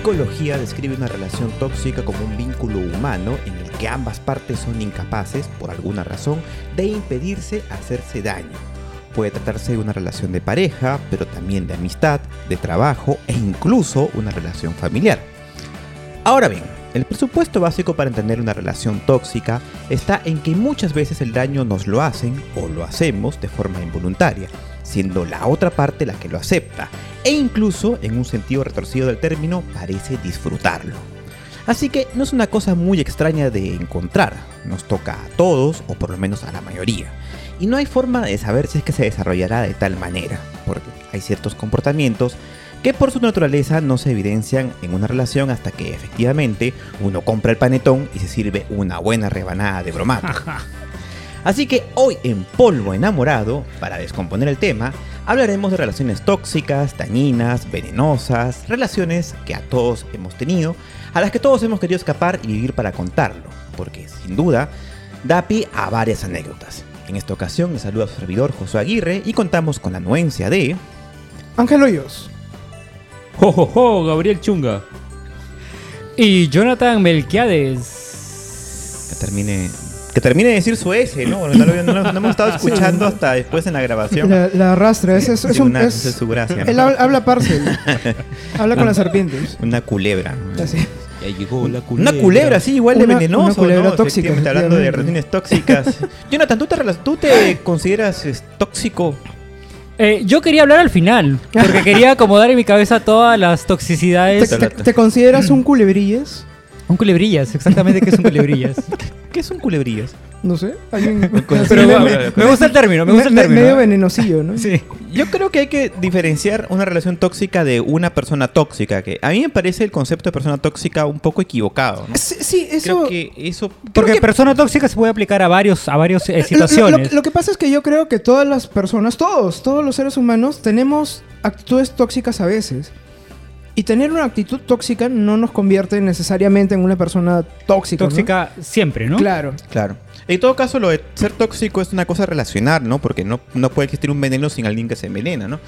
psicología describe una relación tóxica como un vínculo humano en el que ambas partes son incapaces, por alguna razón, de impedirse hacerse daño. Puede tratarse de una relación de pareja, pero también de amistad, de trabajo e incluso una relación familiar. Ahora bien, el presupuesto básico para entender una relación tóxica está en que muchas veces el daño nos lo hacen o lo hacemos de forma involuntaria, siendo la otra parte la que lo acepta, e incluso, en un sentido retorcido del término, parece disfrutarlo. Así que no es una cosa muy extraña de encontrar, nos toca a todos, o por lo menos a la mayoría. Y no hay forma de saber si es que se desarrollará de tal manera, porque hay ciertos comportamientos que por su naturaleza no se evidencian en una relación hasta que efectivamente uno compra el panetón y se sirve una buena rebanada de bromato. Así que hoy en Polvo Enamorado, para descomponer el tema, hablaremos de relaciones tóxicas, dañinas, venenosas, relaciones que a todos hemos tenido, a las que todos hemos querido escapar y vivir para contarlo, porque sin duda da pie a varias anécdotas. En esta ocasión les saluda a su servidor Josué Aguirre y contamos con la anuencia de... Ángel Hoyos. ¡Jo, jo, jo! Gabriel Chunga. Y Jonathan Melquiades. Que termine, que termine de decir su S, ¿no? Bueno, no, lo- no lo- no hemos estado escuchando hasta después en la grabación. La, la arrastra. Es, es, es un, una- es- su gracia. Él habla, habla parcel. habla con las serpientes. Una culebra. Así. Ya llegó la Una culebra, sí, igual de Una- venenoso. una culebra ¿no? tóxica, hablando de relaciones tóxicas. Jonathan, ¿tú te, tú te consideras es, tóxico? Eh, yo quería hablar al final, porque quería acomodar en mi cabeza todas las ¿Te, toxicidades. te- te consideras un culebrillas? Un culebrillas, exactamente qué es un culebrillas. ¿Qué son culebrillas? No sé. Alguien, Pero me- me, me gusta el término, me gusta el término. medio ¿eh? venenosillo, ¿no? Sí. Yo creo que hay que diferenciar una relación tóxica de una persona tóxica. Que a mí me parece el concepto de persona tóxica un poco equivocado. ¿no? Sí, sí, eso. Creo que eso. Porque que- persona tóxica se puede aplicar a varios, a varios eh, lo- situaciones. Lo, lo que pasa es que yo creo que todas las personas, todos, todos los seres humanos, tenemos actitudes tóxicas a veces. Y tener una actitud tóxica no nos convierte necesariamente en una persona tóxica. ¿no? tóxica siempre, ¿no? Claro. Claro. En todo caso, lo de ser tóxico es una cosa relacional, ¿no? Porque no, no puede existir un veneno sin alguien que se envenena, ¿no?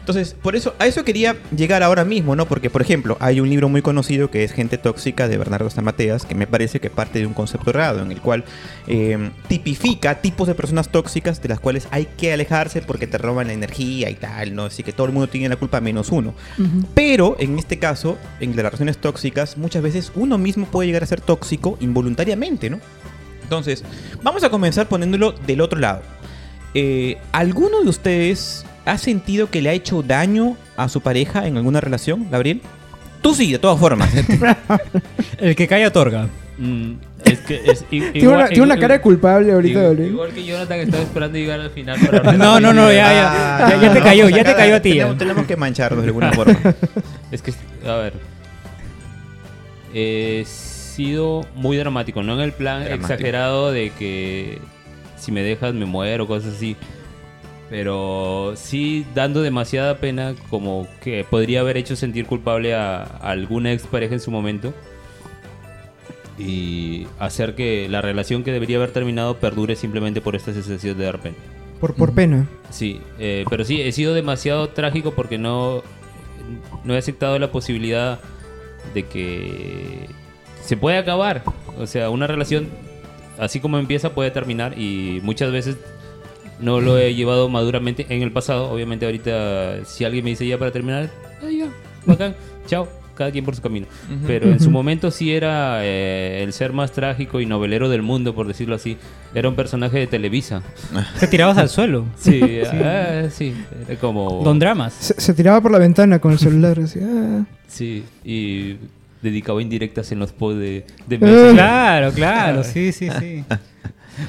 Entonces, por eso, a eso quería llegar ahora mismo, ¿no? Porque, por ejemplo, hay un libro muy conocido que es Gente Tóxica de Bernardo Stamateas, que me parece que parte de un concepto errado, en el cual eh, tipifica tipos de personas tóxicas de las cuales hay que alejarse porque te roban la energía y tal, ¿no? Así que todo el mundo tiene la culpa menos uno. Pero en este caso, en las relaciones tóxicas, muchas veces uno mismo puede llegar a ser tóxico involuntariamente, ¿no? Entonces, vamos a comenzar poniéndolo del otro lado. Eh, ¿Alguno de ustedes ha sentido que le ha hecho daño a su pareja en alguna relación, Gabriel? Tú sí, de todas formas. El que cae otorga. Mm, es que es i- Tiene una, igual- tiene una cara de culpable ahorita, igual, Gabriel. igual que Jonathan estaba esperando llegar al final para hablar. No, no, no, ya, Ah, ya, ya, ya te cayó, ya te cayó a ti. Tenemos, que mancharnos de alguna forma. Es que, a ver. He sido muy dramático, no en el plan Dramático. exagerado de que si me dejas me muero, cosas así. Pero sí dando demasiada pena, como que podría haber hecho sentir culpable a, a alguna expareja en su momento. Y hacer que la relación que debería haber terminado perdure simplemente por esta sensación de dar pena. Por, por pena. Sí, eh, pero sí, he sido demasiado trágico porque no, no he aceptado la posibilidad de que se puede acabar. O sea, una relación, así como empieza, puede terminar y muchas veces no lo he llevado maduramente en el pasado. Obviamente ahorita, si alguien me dice ya para terminar, ah, ya, bacán, chao. Cada quien por su camino. Pero en su momento sí era eh, el ser más trágico y novelero del mundo, por decirlo así. Era un personaje de Televisa. Te tirabas al suelo. Sí, ah, sí, era como... Don Dramas. Se, se tiraba por la ventana con el celular. Así, ah. Sí, y dedicaba indirectas en los pods de, de. Messenger. Claro, claro, sí, sí, sí.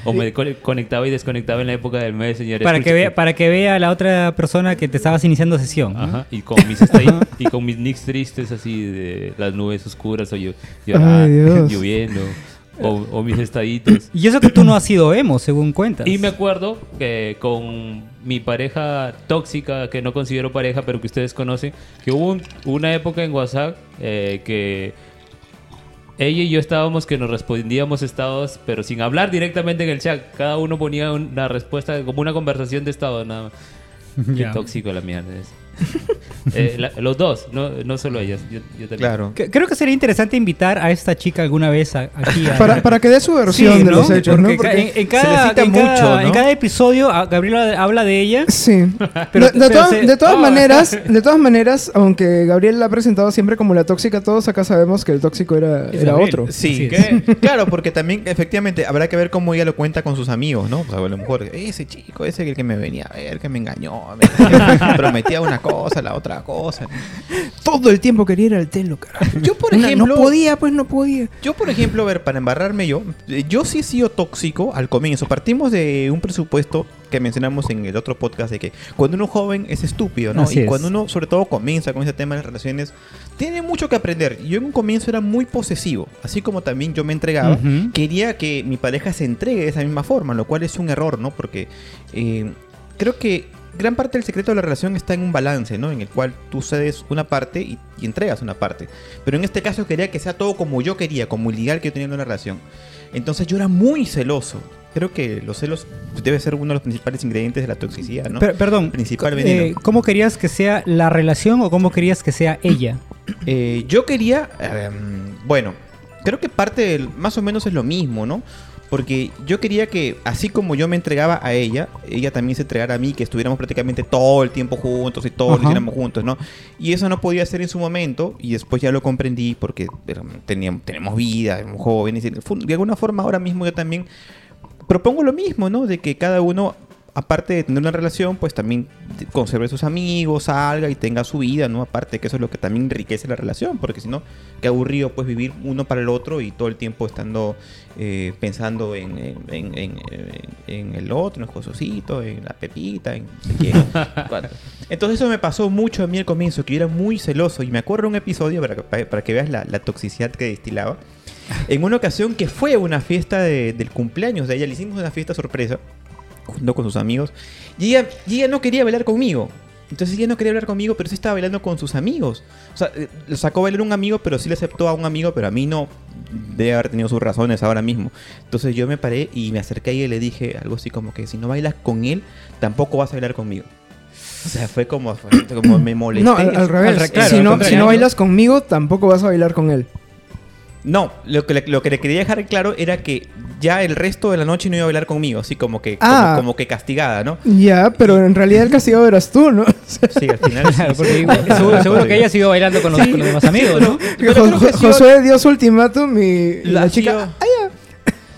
O me co- conectaba y desconectaba en la época del Messenger. Para que, vea, para que vea la otra persona que te estabas iniciando sesión. ¿no? Ajá, y con mis y con mis nicks tristes así de las nubes oscuras o yo, Ay, Dios. lloviendo. O, o mis estaditos. Y eso que tú no has sido emo, según cuentas. Y me acuerdo que con mi pareja tóxica, que no considero pareja, pero que ustedes conocen, que hubo un- una época en WhatsApp eh, que ella y yo estábamos que nos respondíamos estados, pero sin hablar directamente en el chat. Cada uno ponía una respuesta como una conversación de estado, nada más. Qué tóxico la mierda es. Eh, la- los dos, no, no solo ellas. Yo, yo también. Claro. Que- Creo que sería interesante invitar a esta chica alguna vez a- aquí. a- Para, para que dé su versión Sí, de ¿no? los hechos, ¿no? Porque ca- Porque- en, en cada, necesita en cada- mucho, ¿no? en cada episodio a- Gabriela habla de ella. Sí. Pero- de, de pero todas- se- de todas oh. maneras, de todas maneras, aunque Gabriel la ha presentado siempre como la tóxica, todos acá sabemos que el tóxico era, Es era Gabriel. otro. Sí, que- claro, porque también efectivamente habrá que ver cómo ella lo cuenta con sus amigos, ¿no? O sea, a lo mejor ese chico, ese que el que me venía a ver, que me engañó, me prometía una cosa, la otra cosa. Todo el tiempo quería ir al telo, carajo. Yo, por Una- ejemplo, no podía, pues no podía. Yo, por ejemplo, a ver, para embarrarme yo, eh, yo sí he sido tóxico al comienzo. Partimos de un presupuesto que mencionamos en el otro podcast de que cuando uno es joven es estúpido, ¿no? Así y es. cuando uno, sobre todo, comienza con ese tema de las relaciones, tiene mucho que aprender. Yo en un comienzo era muy posesivo, así como también yo me entregaba. Quería que mi pareja se entregue de esa misma forma, lo cual es un error, ¿no? Porque eh, creo que gran parte del secreto de la relación está en un balance, ¿no? En el cual tú cedes una parte y, y entregas una parte. Pero en este caso quería que sea todo como yo quería, como el ideal que yo tenía en una relación. Entonces yo era muy celoso. Creo que los celos debe ser uno de los principales ingredientes de la toxicidad, ¿no? Per- perdón, Principal eh. ¿cómo querías que sea la relación o cómo querías que sea ella? Eh, yo quería, em, bueno, creo que parte del, más o menos es lo mismo, ¿no? Porque yo quería que, así como yo me entregaba a ella, ella también se entregara a mí, que estuviéramos prácticamente todo el tiempo juntos y todo lo Ajá. hiciéramos juntos, ¿no? Y eso no podía ser en su momento, y después ya lo comprendí porque teníamos, tenemos vida, éramos jóvenes, y de alguna forma ahora mismo yo también propongo lo mismo, ¿no? De que cada uno, aparte de tener una relación, pues también conserve sus amigos, salga y tenga su vida, ¿no? Aparte que eso es lo que también enriquece la relación, porque si no, qué aburrido pues vivir uno para el otro y todo el tiempo estando eh, pensando en, en, en- en- el otro, en Josocito, en la Pepita, en Entonces eso me pasó mucho a mí al comienzo, que yo era muy celoso y me acuerdo un episodio, para, que- para, para que veas la, la toxicidad que destilaba, en una ocasión que fue una fiesta de- del cumpleaños de ella, le hicimos una fiesta sorpresa junto con sus amigos y ella, y ella no quería bailar conmigo. Entonces ella no quería hablar conmigo, pero sí estaba bailando con sus amigos. O sea, eh, lo sacó a bailar un amigo, pero sí le aceptó a un amigo, pero a mí no. Debe haber tenido sus razones ahora mismo. Entonces yo me paré y me acerqué a ella y le dije algo así como que si no bailas con él, tampoco vas a bailar conmigo. O sea, fue como, fue como me molesté. No, al, al revés. Al claro, si, ¿no? bailas conmigo, tampoco vas a bailar con él. No, lo que, le, lo que le quería dejar claro era que ya el resto de la noche no iba a bailar conmigo, así como que, Ah. como, como que castigada, ¿no? Ya, pero en realidad el castigado eras tú, ¿no? Sí, al final. sí, Claro, sí. porque igual- seguro, seguro que ella siguió bailando con los, con los demás amigos, ¿no? Pero Jo- sí, Josué dio su ultimátum y, la, La chica... chica- "Ah, ya".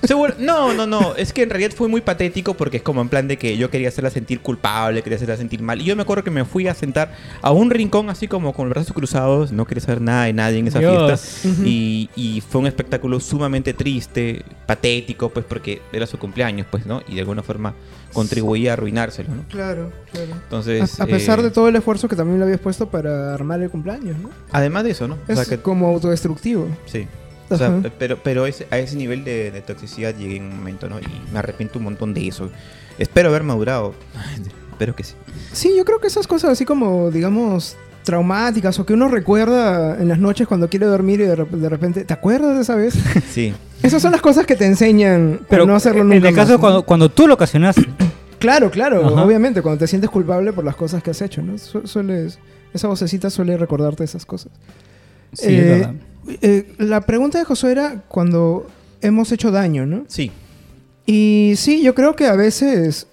Seguro- no, no, no. Es que en realidad fue muy patético porque es como en plan de que yo quería hacerla sentir culpable, quería hacerla sentir mal. Y yo me acuerdo que me fui a sentar a un rincón así como con los brazos cruzados. No quería saber nada de nadie en esa Dios. fiesta. Y, y fue un espectáculo sumamente triste, patético, pues porque era su cumpleaños, pues, ¿no? Y de alguna forma contribuía a arruinárselo, ¿no? Claro, claro. Entonces. a, a pesar eh, de todo el esfuerzo que también le habías puesto para armar el cumpleaños, ¿no? Además de eso, ¿no? O Es sea que. como autodestructivo. Sí. O sea, Ajá. pero, pero ese- a ese nivel de, de toxicidad llegué en un momento, ¿no? Y me arrepiento un montón de eso. Espero haber madurado. Espero que sí. Sí, yo creo que esas cosas así como, digamos, traumáticas o que uno recuerda en las noches cuando quiere dormir y de, de repente, ¿te acuerdas de esa vez? Sí. Esas son las cosas que te enseñan pero no hacerlo en nunca el caso más, ¿no? cuando, cuando tú lo ocasionaste. Claro, claro, Ajá. obviamente, cuando te sientes culpable por las cosas que has hecho, ¿no? Su- sueles, esa vocecita suele recordarte esas cosas. Sí, es Eh, verdad. eh, la pregunta de Josué era cuando hemos hecho daño, ¿no? Sí. Y sí, yo creo que a veces,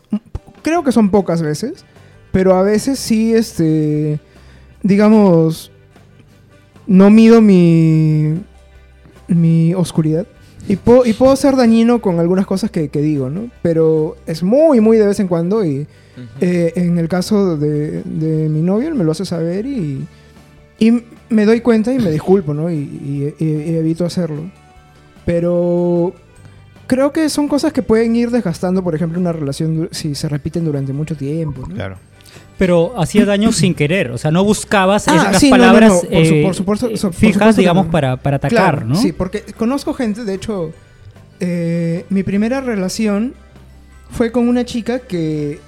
creo que son pocas veces, pero a veces sí, este, digamos, no mido mi, mi oscuridad. Y puedo, y puedo ser dañino con algunas cosas que, que digo, ¿no? Pero es muy, muy de vez en cuando y eh, en el caso de, de mi novio, él me lo hace saber y, y me doy cuenta y me disculpo, ¿no? Y, y- y- y evito hacerlo. Pero creo que son cosas que pueden ir desgastando, por ejemplo, una relación si se repiten durante mucho tiempo, ¿no? Claro. Pero hacía daño sin querer. O sea, no buscabas Ah, esas sí, no, no, palabras no, por su- eh, por supuesto- so- por fijas, supuesto digamos, no. para, para atacar, Claro, ¿no? Sí, porque conozco gente, de hecho, eh, mi primera relación fue con una chica que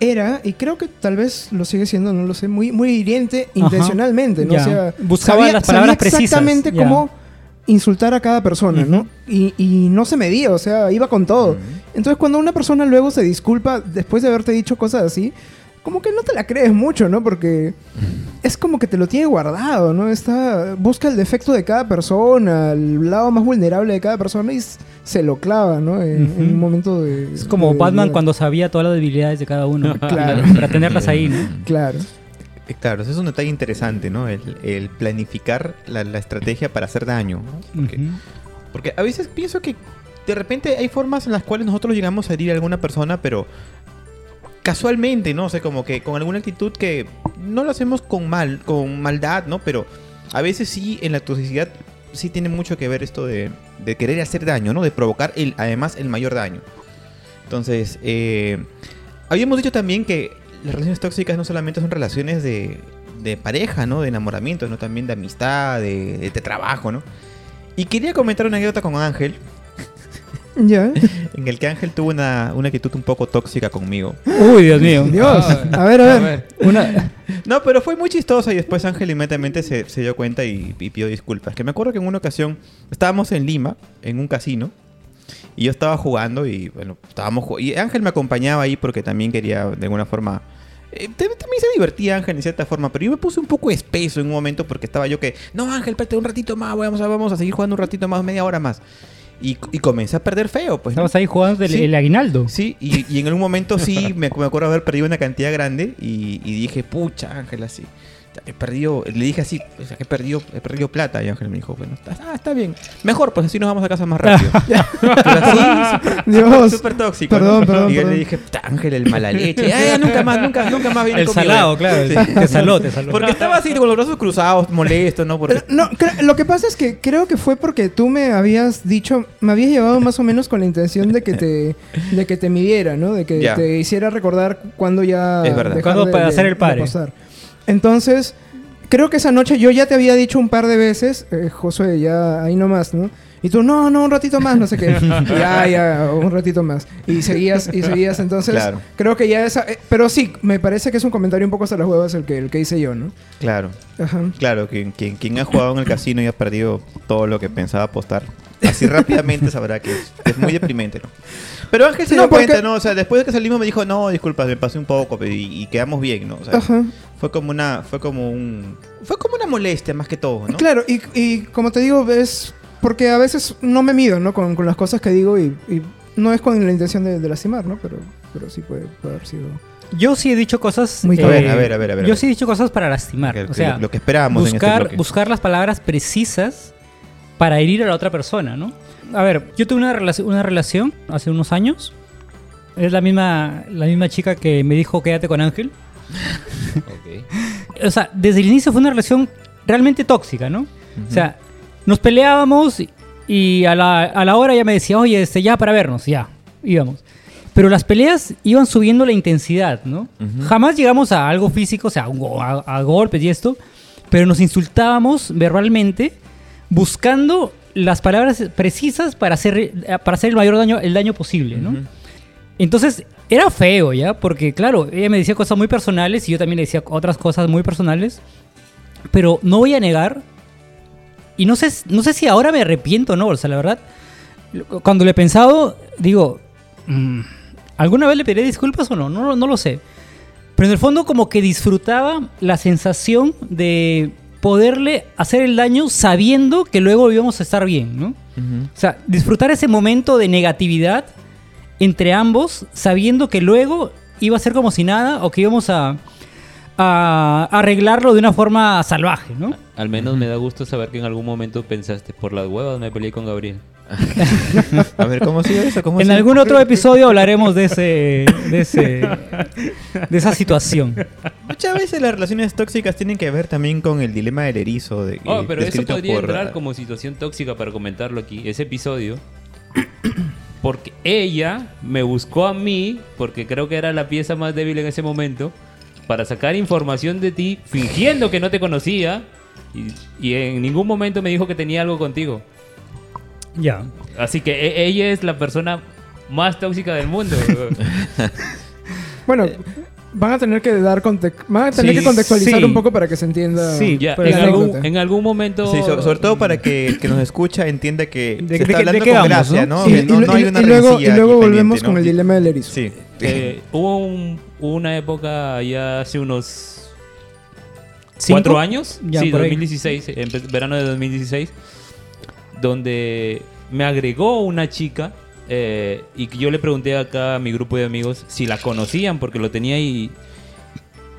era, y creo que tal vez lo sigue siendo, no lo sé, muy, muy hiriente intencionalmente, ¿no? O sea, Buscaba las palabras precisas, exactamente cómo insultar a cada persona, ¿no? Y, y no se medía, o sea, iba con todo. Entonces, cuando una persona luego se disculpa después de haberte dicho cosas así, como que no te la crees mucho, ¿no? Porque es como que te lo tiene guardado, ¿no? Está, busca el defecto de cada persona, el lado más vulnerable de cada persona y se lo clava, ¿no? En, un momento de... Es como de Batman cuando sabía todas las debilidades de cada uno. Claro. Para tenerlas ahí, ¿no? Claro. Eh, Claro, ese es un detalle interesante, ¿no? El, el planificar la, la estrategia para hacer daño. ¿no? Porque, porque a veces pienso que de repente hay formas en las cuales nosotros llegamos a herir a alguna persona, pero casualmente, ¿no? O sea, como que con alguna actitud que no lo hacemos con mal, con maldad, ¿no? Pero a veces sí en la toxicidad sí tiene mucho que ver esto de, de querer hacer daño, ¿no? De provocar el, además el mayor daño. Entonces, eh, habíamos dicho también que las relaciones tóxicas no solamente son relaciones de, de pareja, ¿no? De enamoramiento, ¿no? También de amistad, de, de trabajo, ¿no? Y quería comentar una anécdota con Ángel, Ya. en el que Ángel tuvo una, una actitud un poco tóxica conmigo. Uy, Dios mío. Dios. A ver, a ver. Una... No, pero fue muy chistosa y después Ángel inmediatamente se, se dio cuenta y, y pidió disculpas. Que me acuerdo que en una ocasión estábamos en Lima, en un casino, y yo estaba jugando y bueno, estábamos y Ángel me acompañaba ahí porque también quería de alguna forma eh, también se divertía Ángel en cierta forma, pero yo me puse un poco espeso en un momento porque estaba yo que, no Ángel, espérate un ratito más, vamos a, vamos a seguir jugando un ratito más, media hora más. Y, y comencé a perder feo, pues. ¿no? Estabas ahí jugando Sí. el aguinaldo. Sí, y, y en algún momento sí me, me acuerdo haber perdido una cantidad grande y, y dije, pucha, Ángel, así. He perdido, le dije así, o sea, que he perdido, he perdido plata. Y Ángel me dijo, bueno, está, ah, está bien. Mejor, pues así nos vamos a casa más rápido. Pero así, súper- tóxico. Perdón, ¿no? perdón, Y yo perdón. le dije, Ángel, el mala leche. Ya, nunca más, nunca, nunca más viene El conmigo. salado, claro. Sí. Te saló, te saló. Porque estaba así con los brazos cruzados, molesto, ¿no? Porque Pero, No, lo que pasa es que creo que fue porque tú me habías dicho, me habías llevado más o menos con la intención de que te, de que te midiera, ¿no? De que Ya. te hiciera recordar cuando ya Es verdad. Cuándo de- para de- hacer el de padre. pasar. Entonces, creo que esa noche yo ya te había dicho un par de veces, eh, Josué, ya ahí nomás, ¿no? Y tú, no, no, un ratito más, no sé qué. ya, ya, un ratito más. Y seguías, y seguías. Entonces, Claro. creo que ya esa... eh, pero sí, me parece que es un comentario un poco hasta las huevas el que, el que hice yo, ¿no? Claro. Ajá. Claro, quien, quien, quien ha jugado en el casino y ha perdido todo lo que pensaba apostar, así rápidamente sabrá que es, es muy deprimente, ¿no? Pero Ángel se No, dio porque- cuenta, ¿no? O sea, después de que salimos me dijo, no, disculpa, me pasé un poco y, y quedamos bien, ¿no? O sea, Ajá. Fue como una, fue como un, fue como una molestia más que todo, ¿no? Claro, y, y como te digo, es porque a veces no me mido, ¿no? Con, con las cosas que digo y, y no es con la intención de, de lastimar, ¿no? Pero, pero sí puede, puede haber sido... Yo sí he dicho cosas. Muy eh, A ver, a ver, a ver, a ver, a Yo sí he dicho cosas para lastimar. Que- o sea, lo, lo que esperábamos en este buscar, buscar las palabras precisas para herir a la otra persona, ¿no? A ver, yo tuve una, relación una relación hace unos años. Es la misma, la misma chica que me dijo quédate con Ángel. O sea, desde el inicio fue una relación realmente tóxica, ¿no? O sea, nos peleábamos y, a, la, a la hora ya me decía, oye, este, ya para vernos, ya, íbamos. Pero las peleas iban subiendo la intensidad, ¿no? Jamás llegamos a algo físico, o sea, a, golpes y esto, pero nos insultábamos verbalmente buscando las palabras precisas para hacer, para hacer el mayor daño, el daño posible, ¿no? Entonces, era feo ya, porque claro, ella me decía cosas muy personales y yo también le decía otras cosas muy personales, pero no voy a negar, y no sé, no sé si ahora me arrepiento o no, o sea, la verdad, cuando lo he pensado, digo, mm, ¿alguna vez le pediré disculpas o no? No, no lo sé. Pero en el fondo como que disfrutaba la sensación de poderle hacer el daño sabiendo que luego íbamos a estar bien, ¿no? Ujú. O sea, disfrutar ese momento de negatividad entre ambos, sabiendo que luego iba a ser como si nada o que íbamos a, a arreglarlo de una forma salvaje, ¿no? Al menos me da gusto saber que en algún momento pensaste, por las huevas me peleé con Gabriel. A ver, ¿cómo sido eso? ¿Cómo ha En algún otro episodio hablaremos de ese, de ese, de esa situación. Muchas veces las relaciones tóxicas tienen que ver también con el dilema del erizo. De, Oh, pero eso podría por, entrar como situación tóxica para comentarlo aquí, ese episodio. Porque ella me buscó a mí, porque creo que era la pieza más débil en ese momento, para sacar información de ti, fingiendo que no te conocía. Y, y en ningún momento me dijo que tenía algo contigo. Ya. Así que e- ella es la persona más tóxica del mundo. Bueno, Van a tener que dar van a tener Sí, que contextualizar sí. un poco para que se entienda. Sí, Ya, pero en, algún, en algún momento... Sí, so- sobre todo para que el que nos escucha entienda que De- se está qué- hablando de con vamos, gracia, ¿no? Y, Que no, y- no hay y- una y luego, y luego volvemos con el dilema del erizo. Sí. Eh, hubo un- una época ya hace unos ¿Cinco? cuatro años, Ya, sí, por ahí. 2016, empe- verano de 2016, donde me agregó una chica eh, y yo le pregunté acá a mi grupo de amigos si la conocían porque lo tenía y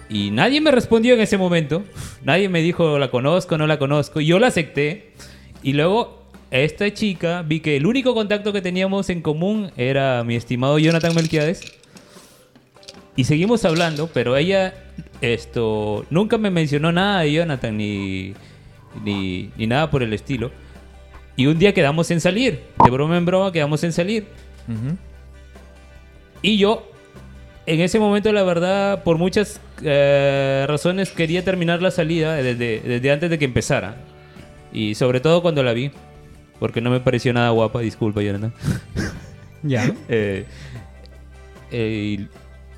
y nadie me respondió en ese momento. Nadie me dijo la conozco, no la conozco. Yo la acepté y luego esta chica vi que el único contacto que teníamos en común era mi estimado Jonathan Melquiades. Y seguimos hablando, pero ella esto nunca me mencionó nada de Jonathan ni, ni, ni nada por el estilo. Y un día quedamos en salir, de broma en broma quedamos en salir. Ujú. Y yo, en ese momento, la verdad, por muchas eh, razones, quería terminar la salida desde, desde antes de que empezara. Y sobre todo cuando la vi, porque no me pareció nada guapa, disculpa, Jonathan. Ya. Eh, eh, y,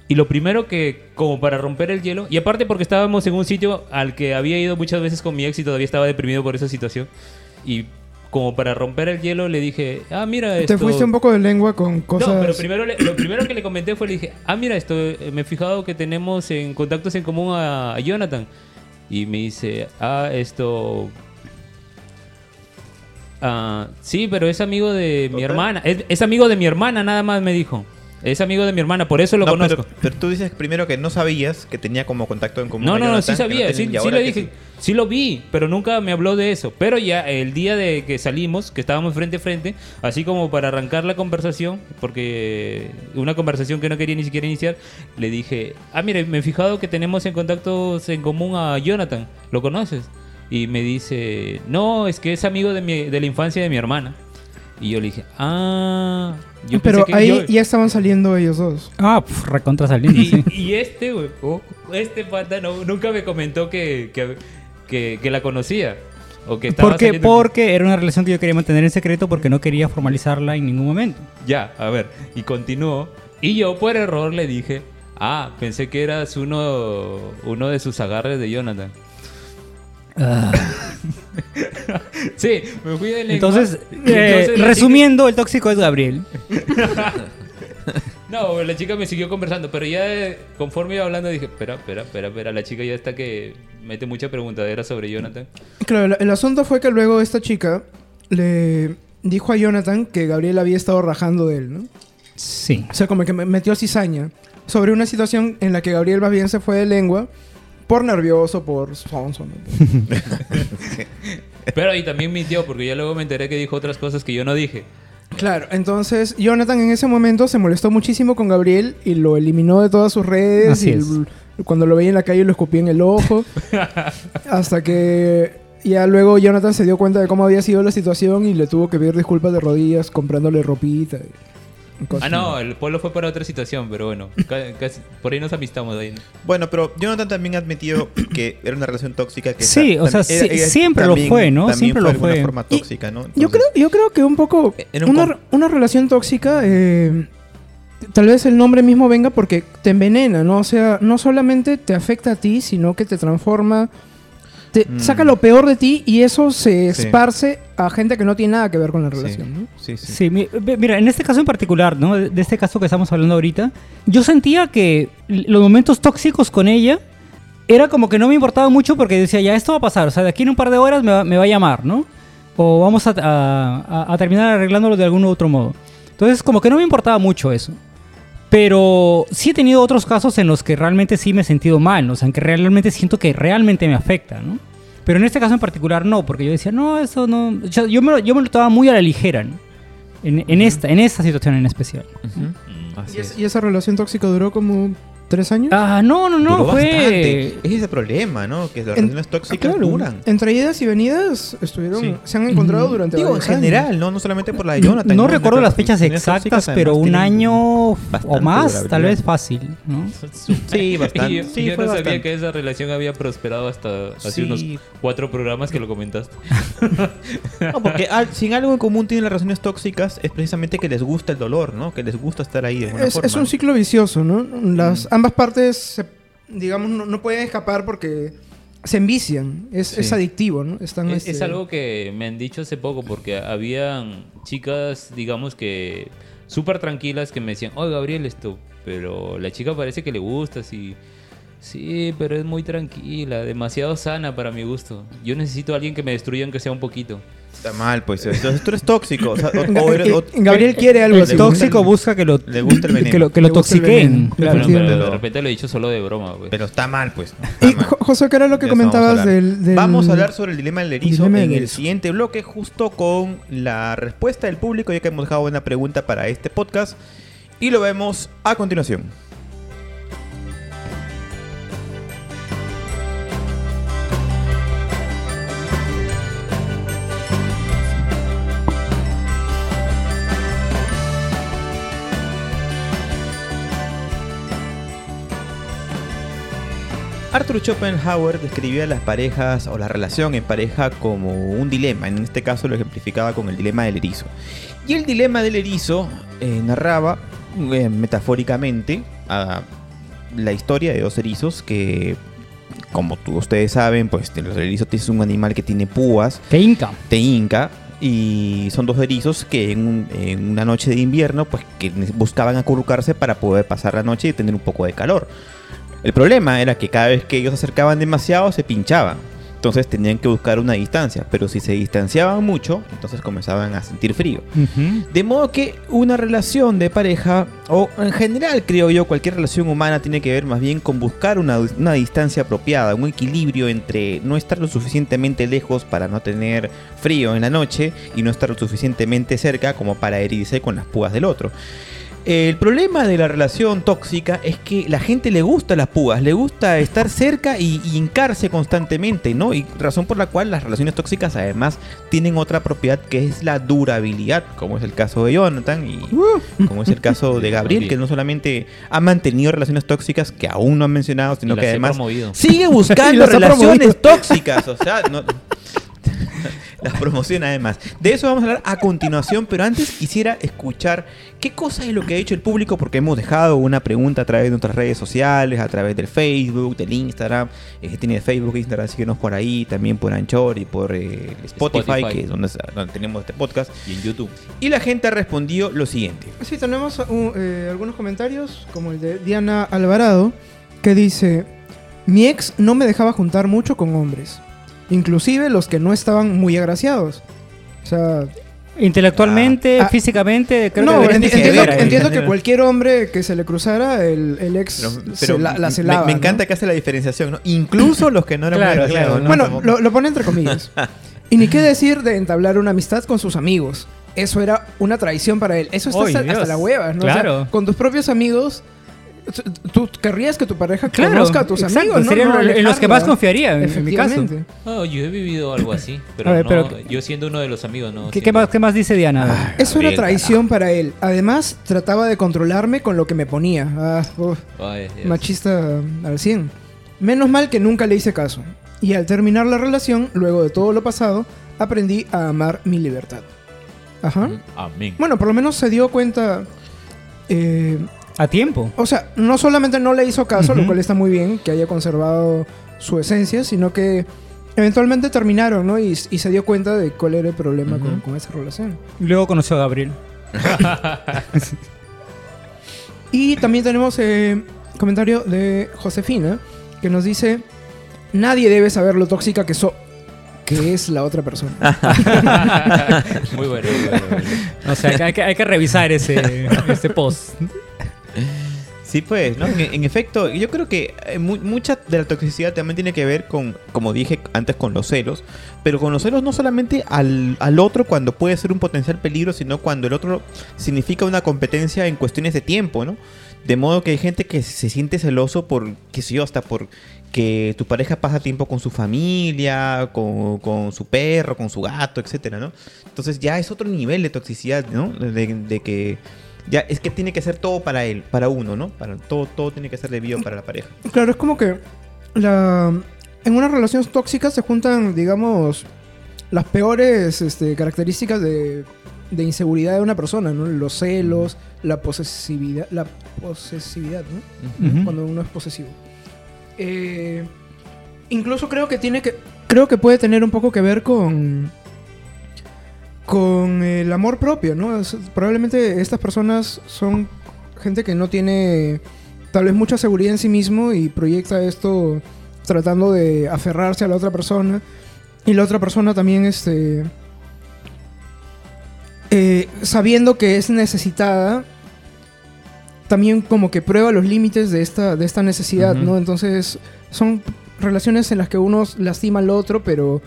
y lo primero que, como para romper el hielo, y aparte porque estábamos en un sitio al que había ido muchas veces con mi ex y todavía estaba deprimido por esa situación, y como para romper el hielo le dije, ah, mira, Te esto... fuiste un poco de lengua con cosas. No, pero primero le- lo primero que le comenté fue, le dije, ah, mira, esto, eh, me he fijado que tenemos en contactos en común a, a Jonathan. Y me dice, ah, esto... Ah, sí, pero es amigo de mi hermana. Es, es amigo de mi hermana, nada más me dijo. Es amigo de mi hermana, por eso lo No, conozco. Pero, pero tú dices primero que no sabías que tenía como contacto en común. No, no, no, sí Jonathan, sabía, no sí, sí que dije, sí lo vi, pero nunca me habló de eso. Pero ya el día de que salimos, que estábamos frente a frente, así como para arrancar la conversación, porque una conversación que no quería ni siquiera iniciar, le dije, ah, mire, me he fijado que tenemos en contactos en común a Jonathan, ¿lo conoces? Y me dice, no, es que es amigo de, mi, de la infancia de mi hermana. Y yo le dije, ah, yo pero pensé que ahí yo- ya estaban saliendo ellos dos. Ah, pf, recontra saliendo, sí. y, y este, güey, oh, este pata no- nunca me comentó que, que, que- que la conocía. O que estaba Porque, saliendo- porque era una relación que yo quería mantener en secreto porque no quería formalizarla en ningún momento. Ya, a ver, y continuó. Y yo por error le dije, ah, pensé que eras uno, uno de sus agarres de Jonathan. Ah. Sí, me fui de lengua. Entonces, eh, entonces resumiendo, el tóxico es Gabriel. no, la chica me siguió conversando, pero ya eh, conforme iba hablando dije, espera, espera, espera, espera, la chica ya está que mete mucha preguntadera sobre Jonathan. Claro, el, asunto fue que luego esta chica le dijo a Jonathan que Gabriel había estado rajando de él, ¿no? Sí. O sea, como que me metió cizaña sobre una situación en la que Gabriel más bien se fue de lengua por nervioso, por sonso, ¿no? Pero ahí también mintió, porque ya luego me enteré que dijo otras cosas que yo no dije. Claro, entonces Jonathan en ese momento se molestó muchísimo con Gabriel y lo eliminó de todas sus redes. Así y es. cuando lo veía en la calle lo escupía en el ojo. hasta que ya luego Jonathan se dio cuenta de cómo había sido la situación y le tuvo que pedir disculpas de rodillas comprándole ropita. y Ah, no, el pueblo fue para otra situación, pero bueno, casi- por ahí nos amistamos ahí. Bueno, pero Jonathan también ha admitido que era una relación tóxica. Que Sí, o sea, también- sí- siempre lo fue, ¿no? Siempre lo de fue. forma tóxica, ¿no? Yo creo, yo creo que un poco En un una, com- re- una relación tóxica, eh, tal vez el nombre mismo venga porque te envenena, ¿no? O sea, no solamente te afecta a ti, sino que te transforma, te Mm. saca lo peor de ti y eso se Sí. esparce a gente que no tiene nada que ver con la Sí, relación, ¿no? sí, sí. Sí, mi- mira, en este caso en particular, ¿no? De este caso que estamos hablando ahorita, yo sentía que los momentos tóxicos con ella era como que no me importaba mucho porque decía, ya esto va a pasar, o sea, de aquí en un par de horas me va, me va a llamar, ¿no? O vamos a, a- a- a terminar arreglándolo de algún otro modo. Entonces, como que no me importaba mucho eso. Pero sí he tenido otros casos en los que realmente sí me he sentido mal, ¿no? o sea, en que realmente siento que realmente me afecta, ¿no? Pero en este caso en particular no, porque yo decía, no, eso no... o sea, yo, me, lo- yo me lo tomaba muy a la ligera, ¿no? En, en esta, en esta situación en especial. Y, es- es. y esa relación tóxica duró como tres años. Ah, no, no, no, Duró fue... bastante. Ese es el problema, ¿no? Que las En- relaciones tóxicas Claro, duran. Entre idas y venidas estuvieron, Sí. se han encontrado Ujú. durante Digo, en años. general, ¿no? No solamente por la de Jonathan. No recuerdo las fechas exactas, pero un año o más, tal vez fácil, ¿no? Sí, bastante. Yo, Sí, yo fue no sabía que esa relación había prosperado hasta hace Sí. unos cuatro programas que lo comentaste. No, porque al- si en algo en común tienen las relaciones tóxicas es precisamente que les gusta el dolor, ¿no? Que les gusta estar ahí de alguna Es, forma. es un ciclo vicioso, ¿no? Las, Mm. Ambas partes, se- digamos, no, no pueden escapar porque se envician. Es, Sí. es adictivo, ¿no? Están, Es, es este, algo que me han dicho hace poco porque habían chicas, digamos que súper tranquilas que me decían, oh Gabriel, esto, pero la chica parece que le gusta, sí. Sí, pero es muy tranquila, demasiado sana para mi gusto. Yo necesito a alguien que me destruya aunque sea un poquito. Está mal, pues. Entonces tú eres tóxico. o sea, o- Ga- o eres- o- eh, Gabriel quiere algo así. tóxico busca que lo, le gusta el veneno. que lo, que lo toxiquen. Claro. Pero de repente lo he dicho solo de broma, pues. Pero está mal, pues. Y mal. José, ¿qué era lo que vamos comentabas hablar. del, del- Vamos a hablar sobre el dilema del erizo Dilema del en el erizo. siguiente bloque, justo con la respuesta del público, ya que hemos dejado una pregunta para este podcast. Y lo vemos a continuación. Arthur Schopenhauer describía las parejas o la relación en pareja como un dilema. En este caso lo ejemplificaba con el dilema del erizo. Y el dilema del erizo eh, narraba eh, metafóricamente a la historia de dos erizos que, como tú- ustedes saben, pues los erizos es un animal que tiene púas, Que inca. te inca y son dos erizos que en, un- en una noche de invierno pues que buscaban acurrucarse para poder pasar la noche y tener un poco de calor. El problema era que cada vez que ellos se acercaban demasiado se pinchaban. Entonces tenían que buscar una distancia, pero si se distanciaban mucho, entonces comenzaban a sentir frío. De modo que una relación de pareja, o en general creo yo, cualquier relación humana tiene que ver más bien con buscar una, una distancia apropiada, un equilibrio entre no estar lo suficientemente lejos para no tener frío en la noche y no estar lo suficientemente cerca como para herirse con las púas del otro. El problema de la relación tóxica es que la gente le gusta las púas, le gusta estar cerca y, y hincarse constantemente, ¿no? Y razón por la cual las relaciones tóxicas además tienen otra propiedad que es la durabilidad, como es el caso de Jonathan y Uh, como es el caso de Gabriel, que no solamente ha mantenido relaciones tóxicas que aún no han mencionado, sino que además sigue buscando relaciones promovido. tóxicas. O sea, no- las promociona además. De eso vamos a hablar a continuación, pero antes quisiera escuchar qué cosa es lo que ha dicho el público, porque hemos dejado una pregunta a través de nuestras redes sociales, a través del Facebook, del Instagram. Eh, tiene Facebook, Instagram, síguenos por ahí, también por Anchor y por eh, Spotify, Spotify. que es donde, donde tenemos este podcast. Y en YouTube. Y la gente ha respondido lo siguiente. Sí, tenemos uh, eh, algunos comentarios, como el de Diana Alvarado, que dice, mi ex no me dejaba juntar mucho con hombres, inclusive los que no estaban muy agraciados. O sea, Intelectualmente, Ah, ah. físicamente, creo no, que enti- entiendo, entiendo que cualquier hombre que se le cruzara, el, el ex Pero, se la, celaba, me, encanta que hace la diferenciación, ¿no? Incluso los que no eran muy Claro, agraciados, claro. ¿no? Bueno, Como- lo, lo pone entre comillas. y ni qué decir de entablar una amistad con sus amigos. Eso era una traición para él. Eso está hasta, hasta la hueva, ¿no? O sea, Claro. con tus propios amigos, tú- querrías que tu pareja Claro, conozca a tus exacto, amigos, ¿no? serían No en los que más confiaría, en- mi caso. Oh, yo he vivido algo así, pero, ver, no, pero- yo siendo uno de los amigos, no. ¿Qué, qué más, qué más dice Diana? Ah, Eso era Gabriel, traición para él. Además, trataba de controlarme con lo que me ponía. Ah, Dios. machista al 100. Menos mal que nunca le hice caso. Y al terminar la relación, luego de todo lo pasado, aprendí a amar mi libertad. Ajá. Mm, Amén. Bueno, por lo menos se dio cuenta. eh, A tiempo. o sea, no solamente no le hizo caso, lo cual está muy bien, que haya conservado su esencia, sino que eventualmente terminaron, ¿no? Y, y se dio cuenta de cuál era el problema con, esa relación. Luego conoció a Gabriel. Y también tenemos eh, comentario de Josefina, que nos dice: Nadie debe saber lo tóxica que, so que es la otra persona. muy bueno, muy bueno. O sea, hay, que, hay que revisar ese, ese post. Sí, pues, ¿no? En, efecto, yo creo que eh, mu- mucha de la toxicidad también tiene que ver con, como dije antes, con los celos. Pero con los celos no solamente al, otro cuando puede ser un potencial peligro, sino cuando el otro significa una competencia en cuestiones de tiempo, ¿no? De modo que hay gente que se siente celoso por, qué sé yo, hasta por que tu pareja pasa tiempo con su familia, con, su perro, con su gato, etcétera, ¿no? Entonces ya es otro nivel de toxicidad, ¿no? De que ya es que tiene que ser todo para él, para uno, ¿no? Para todo, todo tiene que ser debido para la pareja. Claro, es como que la, en una relación tóxica se juntan, digamos, las peores este, características de de inseguridad de una persona, ¿no? Los celos, la posesividad, la posesividad, ¿no? Cuando uno es posesivo. Eh, incluso creo que tiene que. Creo que puede tener un poco que ver con. Con el amor propio, ¿no? Es- probablemente estas personas son gente que no tiene tal vez mucha seguridad en sí mismo y proyecta esto tratando de aferrarse a la otra persona. Y la otra persona también, este. eh, sabiendo que es necesitada, también como que prueba los límites de esta, de esta necesidad. ¿no? Entonces, son relaciones en las que uno lastima al otro, pero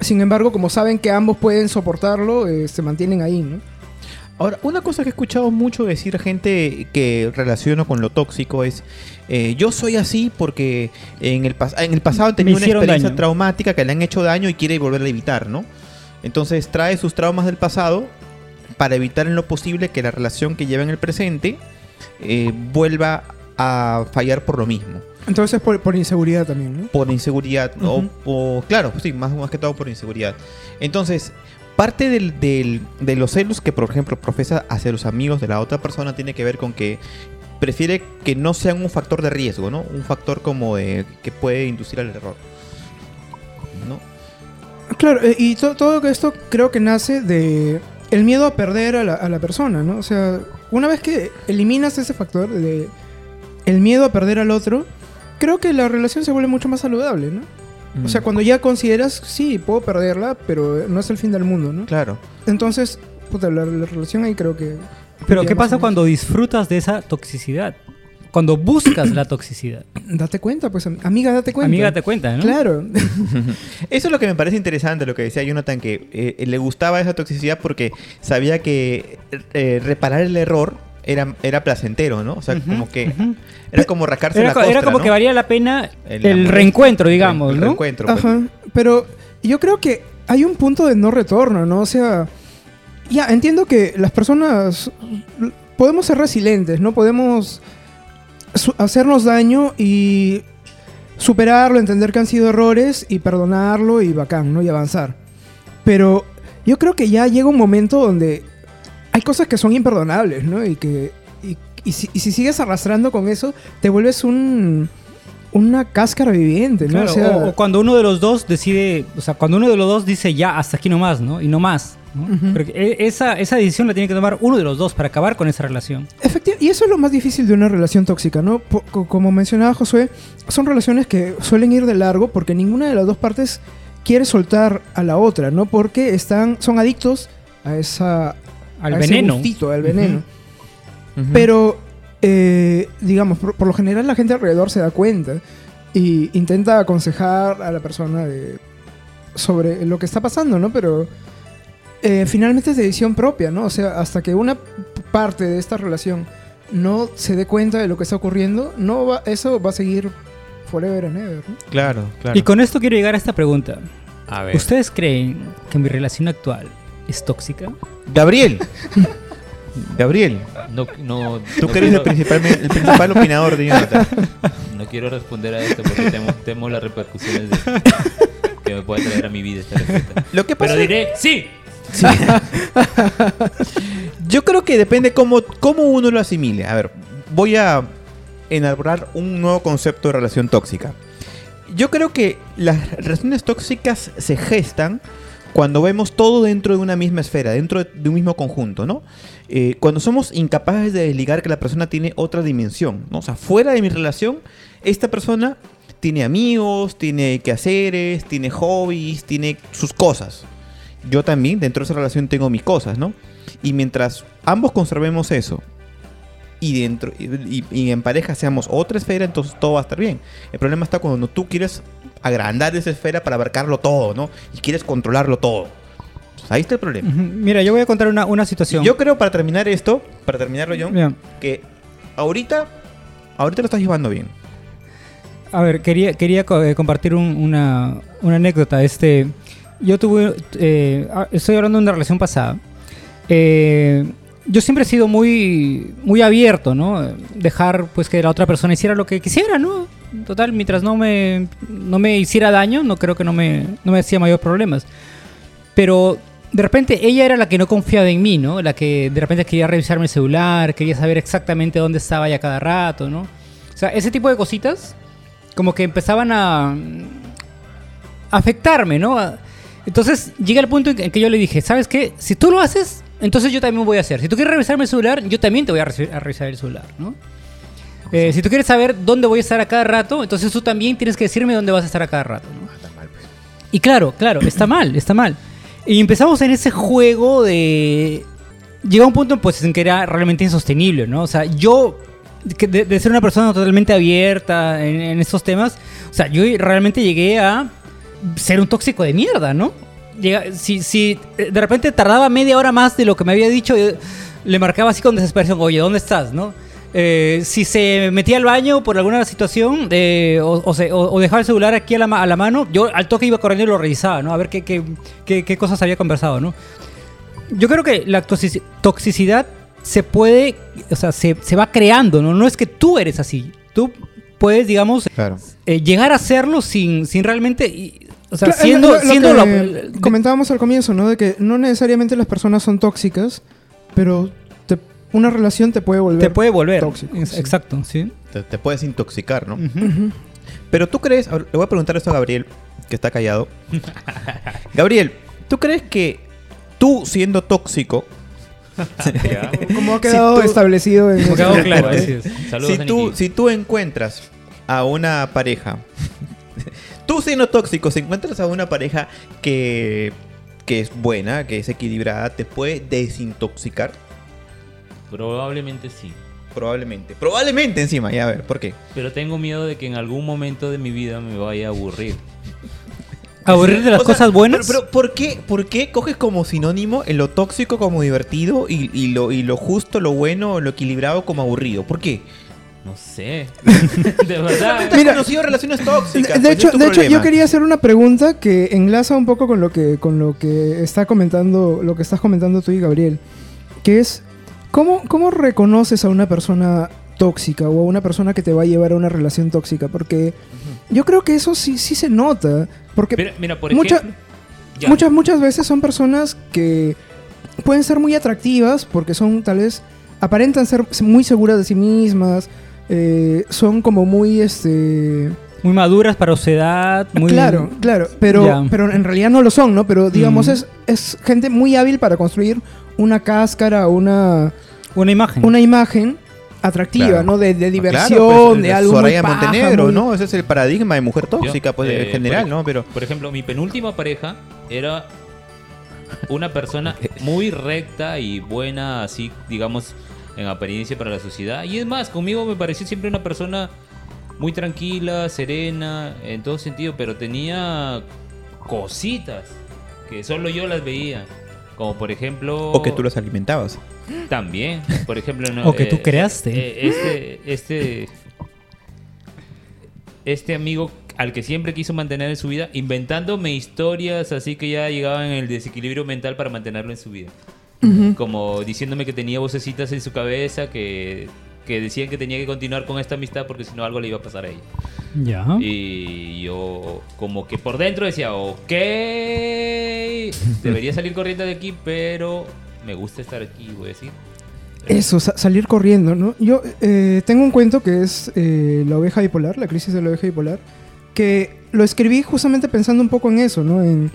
sin embargo, como saben que ambos pueden soportarlo, eh, se mantienen ahí, ¿no? Ahora, una cosa que he escuchado mucho decir gente que relaciono con lo tóxico es, eh, yo soy así porque en el, pas- en el pasado tenía una experiencia daño. traumática que le han hecho daño y quiere volver a evitar, ¿no? Entonces trae sus traumas del pasado para evitar en lo posible que la relación que lleva en el presente eh, vuelva a fallar por lo mismo. Entonces, por, por inseguridad también, ¿no? por inseguridad o- o, claro sí más, más que todo por inseguridad. Entonces parte del, del- de los celos que por ejemplo profesa hacia los amigos de la otra persona tiene que ver con que prefiere que no sean un factor de riesgo no un factor como de que puede inducir al error no Claro, eh, y to- todo esto creo que nace de el miedo a perder a la, a la persona, ¿no? O sea, una vez que eliminas ese factor de el miedo a perder al otro, creo que la relación se vuelve mucho más saludable, ¿no? O Mm. sea, cuando ya consideras, sí, puedo perderla, pero no es el fin del mundo, ¿no? claro Entonces, puta, la, la relación ahí creo que... Pero ¿qué pasa cuando disfrutas de esa toxicidad? Cuando buscas la toxicidad. Date cuenta, pues, am- amiga, date cuenta. Amiga, te cuenta, ¿no? Claro. Eso es lo que me parece interesante, lo que decía Jonathan, que eh, le gustaba esa toxicidad porque sabía que eh, reparar el error era, era placentero, ¿no? O sea, como que era como rascarse Era, la co- costra, era como ¿no? que valía la pena El el, amor. reencuentro, digamos, el ¿no? reencuentro, pues. Ajá. Pero yo creo que hay un punto de no retorno, ¿no? O sea, ya entiendo que las personas podemos ser resilientes, ¿no? Podemos hacernos daño y superarlo, entender que han sido errores y perdonarlo y bacán, ¿no? Y avanzar. Pero yo creo que ya llega un momento donde hay cosas que son imperdonables, ¿no? Y que y, y si, y si sigues arrastrando con eso, te vuelves un una cáscara viviente, ¿no? Claro, o sea, o, o cuando uno de los dos decide, o sea, cuando uno de los dos dice ya, hasta aquí nomás, ¿no? Y no más. ¿no? E- esa, esa decisión la tiene que tomar uno de los dos para acabar con esa relación. Efecti- y eso es lo más difícil de una relación tóxica, ¿no? Como mencionaba Josué, son relaciones que suelen ir de largo porque ninguna de las dos partes quiere soltar a la otra, ¿no? Porque están, son adictos a esa Al a ese veneno. gustito, al veneno. Pero, eh, digamos, por, por lo general la gente alrededor se da cuenta y intenta aconsejar a la persona de- sobre lo que está pasando, ¿no? Pero eh, finalmente es decisión propia, ¿no? O sea, hasta que una parte de esta relación no se dé cuenta de lo que está ocurriendo, no va, eso va a seguir forever and ever, ¿no? Claro, claro. Y con esto quiero llegar a esta pregunta. A ver. ¿Ustedes creen que mi relación actual es tóxica? Gabriel. Gabriel, No, no, tú no que eres el quiero, principal, el principal opinador de Jonathan. no quiero responder a esto porque temo, temo las repercusiones de- que me puede traer a mi vida esta respuesta. Lo que pasa Pero diré, sí. Yo creo que depende cómo, cómo uno lo asimile. A ver, voy a elaborar un nuevo concepto de relación tóxica. Yo creo que las relaciones tóxicas se gestan cuando vemos todo dentro de una misma esfera, dentro de, un mismo conjunto, ¿no? Eh, cuando somos incapaces de desligar que la persona tiene otra dimensión, ¿no? O sea, fuera de mi relación, esta persona tiene amigos, tiene quehaceres, tiene hobbies, tiene sus cosas. Yo también dentro de esa relación tengo mis cosas, ¿no? Y mientras ambos conservemos eso y dentro y en pareja seamos otra esfera, entonces todo va a estar bien. El problema está cuando tú quieres agrandar esa esfera para abarcarlo todo, ¿no? Y quieres controlarlo todo. Pues ahí está el problema. Mira, yo voy a contar una, una situación. Yo creo para terminar esto, para terminarlo yo, Mira, que ahorita ahorita lo estás llevando bien. A ver, quería, quería eh, compartir un- una, una anécdota. Este, yo tuve, eh, ah, estoy hablando de una relación pasada. Eh, yo siempre he sido muy, muy abierto, ¿no? Dejar pues que la otra persona hiciera lo que quisiera, ¿no? Total, mientras no me, no me hiciera daño, no creo que no me, no me hacía mayores problemas. Pero de repente ella era la que no confiaba en mí, ¿no? La que de repente quería revisarme el celular, quería saber exactamente dónde estaba ya cada rato, ¿no? O sea, ese tipo de cositas como que empezaban a mm, afectarme, ¿no? A- Entonces llega el punto en que yo le dije, ¿sabes qué? Si tú lo haces, entonces yo también voy a hacer. Si tú quieres revisarme el celular, yo también te voy a, reci- a revisar el celular, ¿no? Eh, si tú quieres saber dónde voy a estar a cada rato, entonces tú también tienes que decirme dónde vas a estar a cada rato, ¿no? Y claro, claro, está mal, está mal. Y empezamos en ese juego de... Llega un punto pues, en que era realmente insostenible, ¿no? O sea, yo, de, de ser una persona totalmente abierta en, en estos temas, o sea, yo realmente llegué a ser un tóxico de mierda, ¿no? Llega- si, si eh, de repente tardaba media hora más de lo que me había dicho, le marcaba así con desesperación, oye, ¿dónde estás, no? Eh, si se metía al baño por alguna situación eh, o, o se- o- o dejaba el celular aquí a la, a la mano, yo al toque iba corriendo y lo revisaba, ¿no? A ver qué, qué, qué- qué cosas había conversado, ¿no? Yo creo que la toxici- toxicidad se puede, o sea, se, se va creando, ¿no? No es que tú eres así. Tú puedes, digamos, Claro. eh, llegar a hacerlo sin, sin realmente, o sea, Claro, siendo, lo- lo siendo que la- comentábamos al comienzo, ¿no? De que no necesariamente las personas son tóxicas, pero te- una relación te puede volver te puede volver. tóxico. Es- sí. Exacto, sí. Te, te puedes intoxicar, ¿no? Pero tú crees, le voy a preguntar esto a Gabriel, que está callado. Gabriel, ¿tú crees que tú siendo tóxico. Como ha quedado tú- establecido en... Quedó claro, así es. Saludos si a tú, si tú encuentras a una pareja, tú siendo tóxico, si encuentras a una pareja que, que es buena, que es equilibrada, te puede desintoxicar? Probablemente sí. Probablemente. Probablemente encima, ya a ver, ¿por qué? Pero tengo miedo de que en algún momento de mi vida me vaya a aburrir. Aburrir de las O sea, cosas buenas. Pero, pero ¿por, qué, ¿por qué coges como sinónimo en lo tóxico como divertido y, y lo, y lo justo, lo bueno, lo equilibrado como aburrido? ¿Por qué? No sé. de verdad. Mira, conocido relaciones De, tóxicas. de pues, hecho, de hecho yo quería hacer una pregunta que enlaza un poco con lo que, con lo que está comentando, lo que estás comentando tú y Gabriel, que es ¿cómo, cómo reconoces a una persona tóxica o a una persona que te va a llevar a una relación tóxica? Porque yo creo que eso sí, sí se nota. Porque Mira, mira, por Mucha- ejemplo. Ya. muchas, muchas veces son personas que pueden ser muy atractivas porque son tal vez, aparentan ser muy seguras de sí mismas, eh, son como muy, este... Muy maduras para su edad. Muy... Claro, claro, pero, pero en realidad no lo son, ¿no? Pero digamos, Mm. es, es gente muy hábil para construir una cáscara, una, Una imagen. una imagen atractiva, Claro. ¿no? De, de Ah, diversión, claro, pues, de algo Soraya muy paja, Montenegro, muy- ¿no? Ese es el paradigma de mujer tóxica, Yo, pues, eh, en general, por- ¿no? Pero... Por ejemplo, mi penúltima pareja era una persona muy recta y buena, así, digamos, en apariencia para la sociedad. Y es más, conmigo me pareció siempre una persona muy tranquila, serena, en todo sentido, pero tenía cositas que solo yo las veía. Como por ejemplo... O que tú los alimentabas. También, por ejemplo, no, O que tú creaste. eh, este, este, este amigo al que siempre quiso mantener en su vida, inventándome historias así que ya llegaban en el desequilibrio mental para mantenerlo en su vida. Como diciéndome que tenía vocecitas en su cabeza que, que decían que tenía que continuar con esta amistad porque si no algo le iba a pasar a ella. Ya. Y yo como que por dentro decía, ok, debería salir corriendo de aquí, pero me gusta estar aquí, voy a decir. Eso, sa- salir corriendo, ¿no? Yo eh, tengo un cuento que es eh, La oveja bipolar, la crisis de la oveja bipolar, que lo escribí justamente pensando un poco en eso, ¿no? En,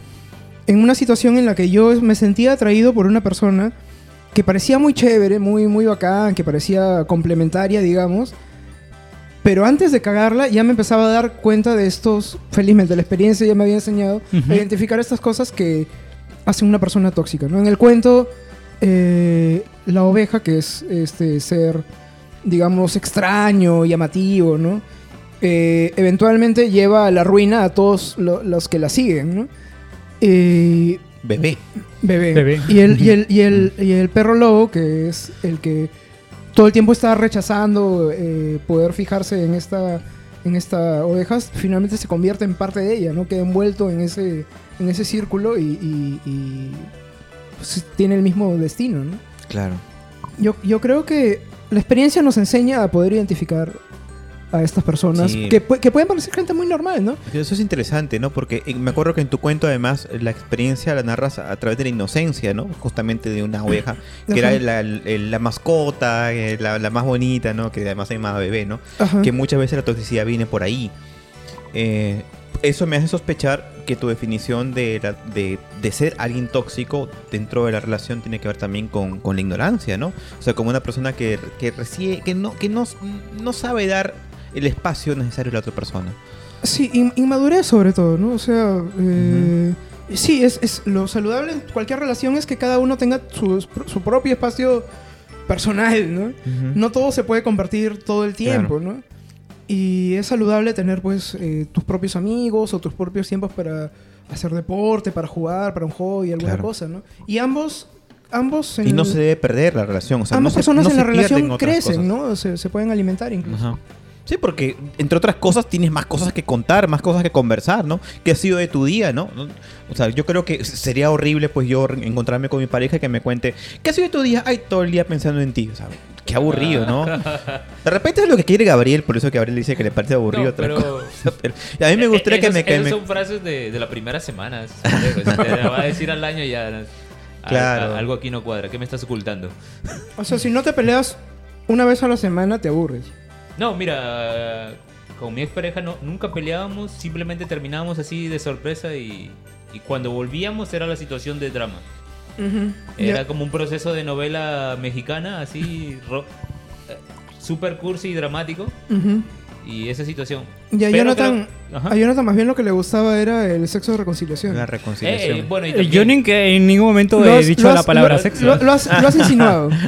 en una situación en la que yo me sentía atraído por una persona que parecía muy chévere, muy, muy bacán, que parecía complementaria, digamos. Pero antes de cagarla ya me empezaba a dar cuenta de estos, felizmente la experiencia ya me había enseñado a identificar estas cosas que hacen una persona tóxica, ¿no? En el cuento, eh, la oveja, que es este ser, digamos, extraño, llamativo, ¿no? Eh, eventualmente lleva a la ruina a todos lo- los que la siguen, ¿no? Eh, Bebé. bebé. Bebé. Y el, y, el, y, el, y el perro lobo, que es el que todo el tiempo está rechazando eh, poder fijarse en esta, en esta oveja, finalmente se convierte en parte de ella, ¿no? Queda envuelto en ese, en ese círculo y, y- y, pues, tiene el mismo destino, ¿no? Claro. Yo, yo creo que la experiencia nos enseña a poder identificar a estas personas Sí. que, que pueden parecer gente muy normal, ¿no? Eso es interesante, ¿no? Porque eh, me acuerdo que en tu cuento, además, la experiencia la narras a través de la inocencia, ¿no? Justamente de una oveja, que Ajá. era la, mascota, eh, la, la más bonita, ¿no? Que además se llamaba bebé, ¿no? Ajá. Que muchas veces la toxicidad viene por ahí. Eh, eso me hace sospechar que tu definición de, la- de, de ser alguien tóxico dentro de la relación tiene que ver también con, con la ignorancia, ¿no? O sea, como una persona que, que, recibe, que, no, que no, no sabe dar el espacio necesario a la otra persona. Sí, in- inmadurez sobre todo, ¿no? O sea, eh, sí, es, es lo saludable en cualquier relación es que cada uno tenga su, su propio espacio personal, ¿no? No todo se puede compartir todo el tiempo, ¿no? Y es saludable tener, pues, eh, tus propios amigos o tus propios tiempos para hacer deporte, para jugar, para un hobby, alguna Claro. cosa, ¿no? Y ambos, ambos... en Y no se debe perder la relación. O sea, ambas no se- personas no en se la relación crecen, cosas. ¿no? Se, se pueden alimentar incluso. Ajá. Sí, porque entre otras cosas tienes más cosas que contar, más cosas que conversar, ¿no? ¿Qué ha sido de tu día, no? ¿No? O sea, yo creo que sería horrible, pues, yo encontrarme con mi pareja y que me cuente, ¿qué ha sido de tu día? Ay, todo el día pensando en ti, o sea, qué aburrido, ¿no? De repente es lo que quiere Gabriel, por eso que Gabriel dice que le parece aburrido No, pero- cosa. Pero- a mí me gustaría que Esas- me... que esas me- son frases de, de la primera semana. Si te la va a decir al año ya. a- Claro. a- algo aquí no cuadra. ¿Qué me estás ocultando? O sea, si no te peleas una vez a la semana, te aburres. No, mira, con mi expareja no, nunca peleábamos, simplemente terminábamos así de sorpresa y, y cuando volvíamos era la situación de drama. Era Ya. como un proceso de novela mexicana, así, ro- eh, super cursi y dramático. Ujú. Y esa situación. Y a Pero Jonathan, creo- a Jonathan más bien lo que le gustaba era el sexo de reconciliación. La reconciliación. eh, bueno, y Eh, también- Yo ni que en ningún momento he has- dicho has- la palabra lo- sexo. Lo, lo has, lo has insinuado.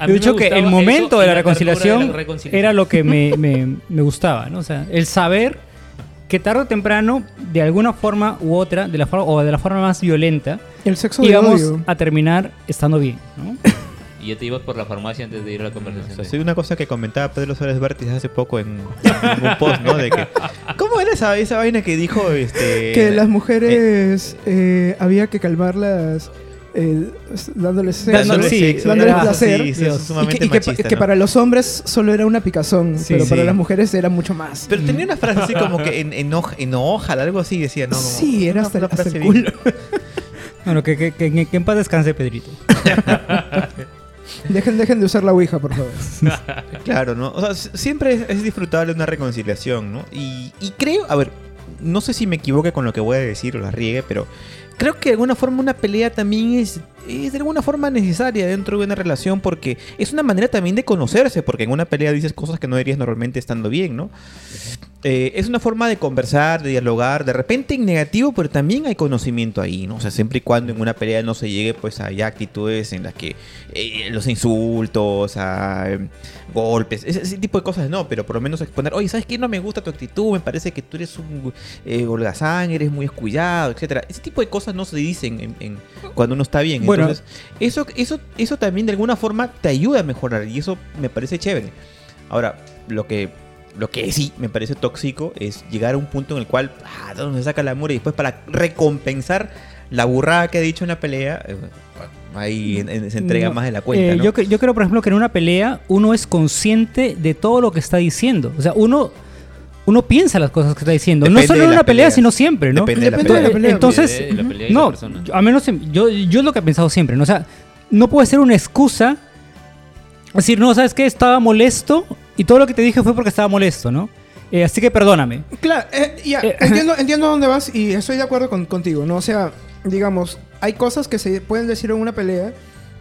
a Yo he dicho que el momento de la reconciliación, de la reconciliación. era lo que me, me- me gustaba, ¿no? O sea, el saber que tarde o temprano, de alguna forma u otra, de la forma, o de la forma más violenta, El sexo íbamos odio. a terminar estando bien, ¿no? Y ya te ibas por la farmacia antes de ir a la O conversación. sea, de- sí, una cosa que comentaba Pedro Suárez Vértiz hace poco en, en un post, ¿no? De que, ¿Cómo era esa, esa vaina que dijo este que las mujeres eh, había que calmarlas eh, dándoles sexo. Dándole- sí, dándoles placer. Sí, sí, y que, y que- machista, que ¿no? para los hombres solo era una picazón, pero para las mujeres era mucho más. Pero tenía una frase así como que en, enoja, enojala, algo así decía, ¿no? Como sí, era hasta, hasta el culo. Bueno, que, que, que- en paz descanse, Pedrito. dejen, dejen de usar la Ouija, por favor. Claro, ¿no? O sea, siempre es, es disfrutable una reconciliación, ¿no? Y, y creo, a ver, no sé si me equivoque con lo que voy a decir o la riegue, pero creo que de alguna forma una pelea también es, es de alguna forma necesaria dentro de una relación porque es una manera también de conocerse, porque en una pelea dices cosas que no dirías normalmente estando bien, ¿no? Eh, es una forma de conversar, de dialogar, de repente en negativo, pero también hay conocimiento ahí, ¿no? O sea, siempre y cuando en una pelea no se llegue pues ya actitudes en las que eh, los insultos, a eh, golpes, ese, ese tipo de cosas no, pero por lo menos exponer, oye, ¿sabes qué? No me gusta tu actitud, me parece que tú eres un eh, holgazán, eres muy escullado, etcétera. Ese tipo de cosas no se dicen en- en- cuando uno está bien. Bueno. Entonces, eso, eso, eso también de alguna forma te ayuda a mejorar y eso me parece chévere. Ahora, lo que, lo que sí me parece tóxico es llegar a un punto en el cual ah, ¿de dónde se saca el amor y después para recompensar la burrada que ha dicho en la pelea, eh, ahí en- en- se entrega No, más de la cuenta. Eh, ¿no? yo, cre- yo creo, por ejemplo, que en una pelea uno es consciente de todo lo que está diciendo. O sea, uno, uno piensa las cosas que está diciendo. no solo en una pelea, peleas. sino siempre, ¿no? Depende de la Depende de la pelea. Entonces, De la pelea y la no, a menos en- yo, yo es lo que he pensado siempre, ¿no? O sea, no puede ser una excusa decir, no, ¿sabes qué? Estaba molesto y todo lo que te dije fue porque estaba molesto, ¿no? Eh, así que perdóname. Claro, eh, ya, Eh, entiendo, entiendo dónde vas y estoy de acuerdo con- contigo, ¿no? O sea, digamos, hay cosas que se pueden decir en una pelea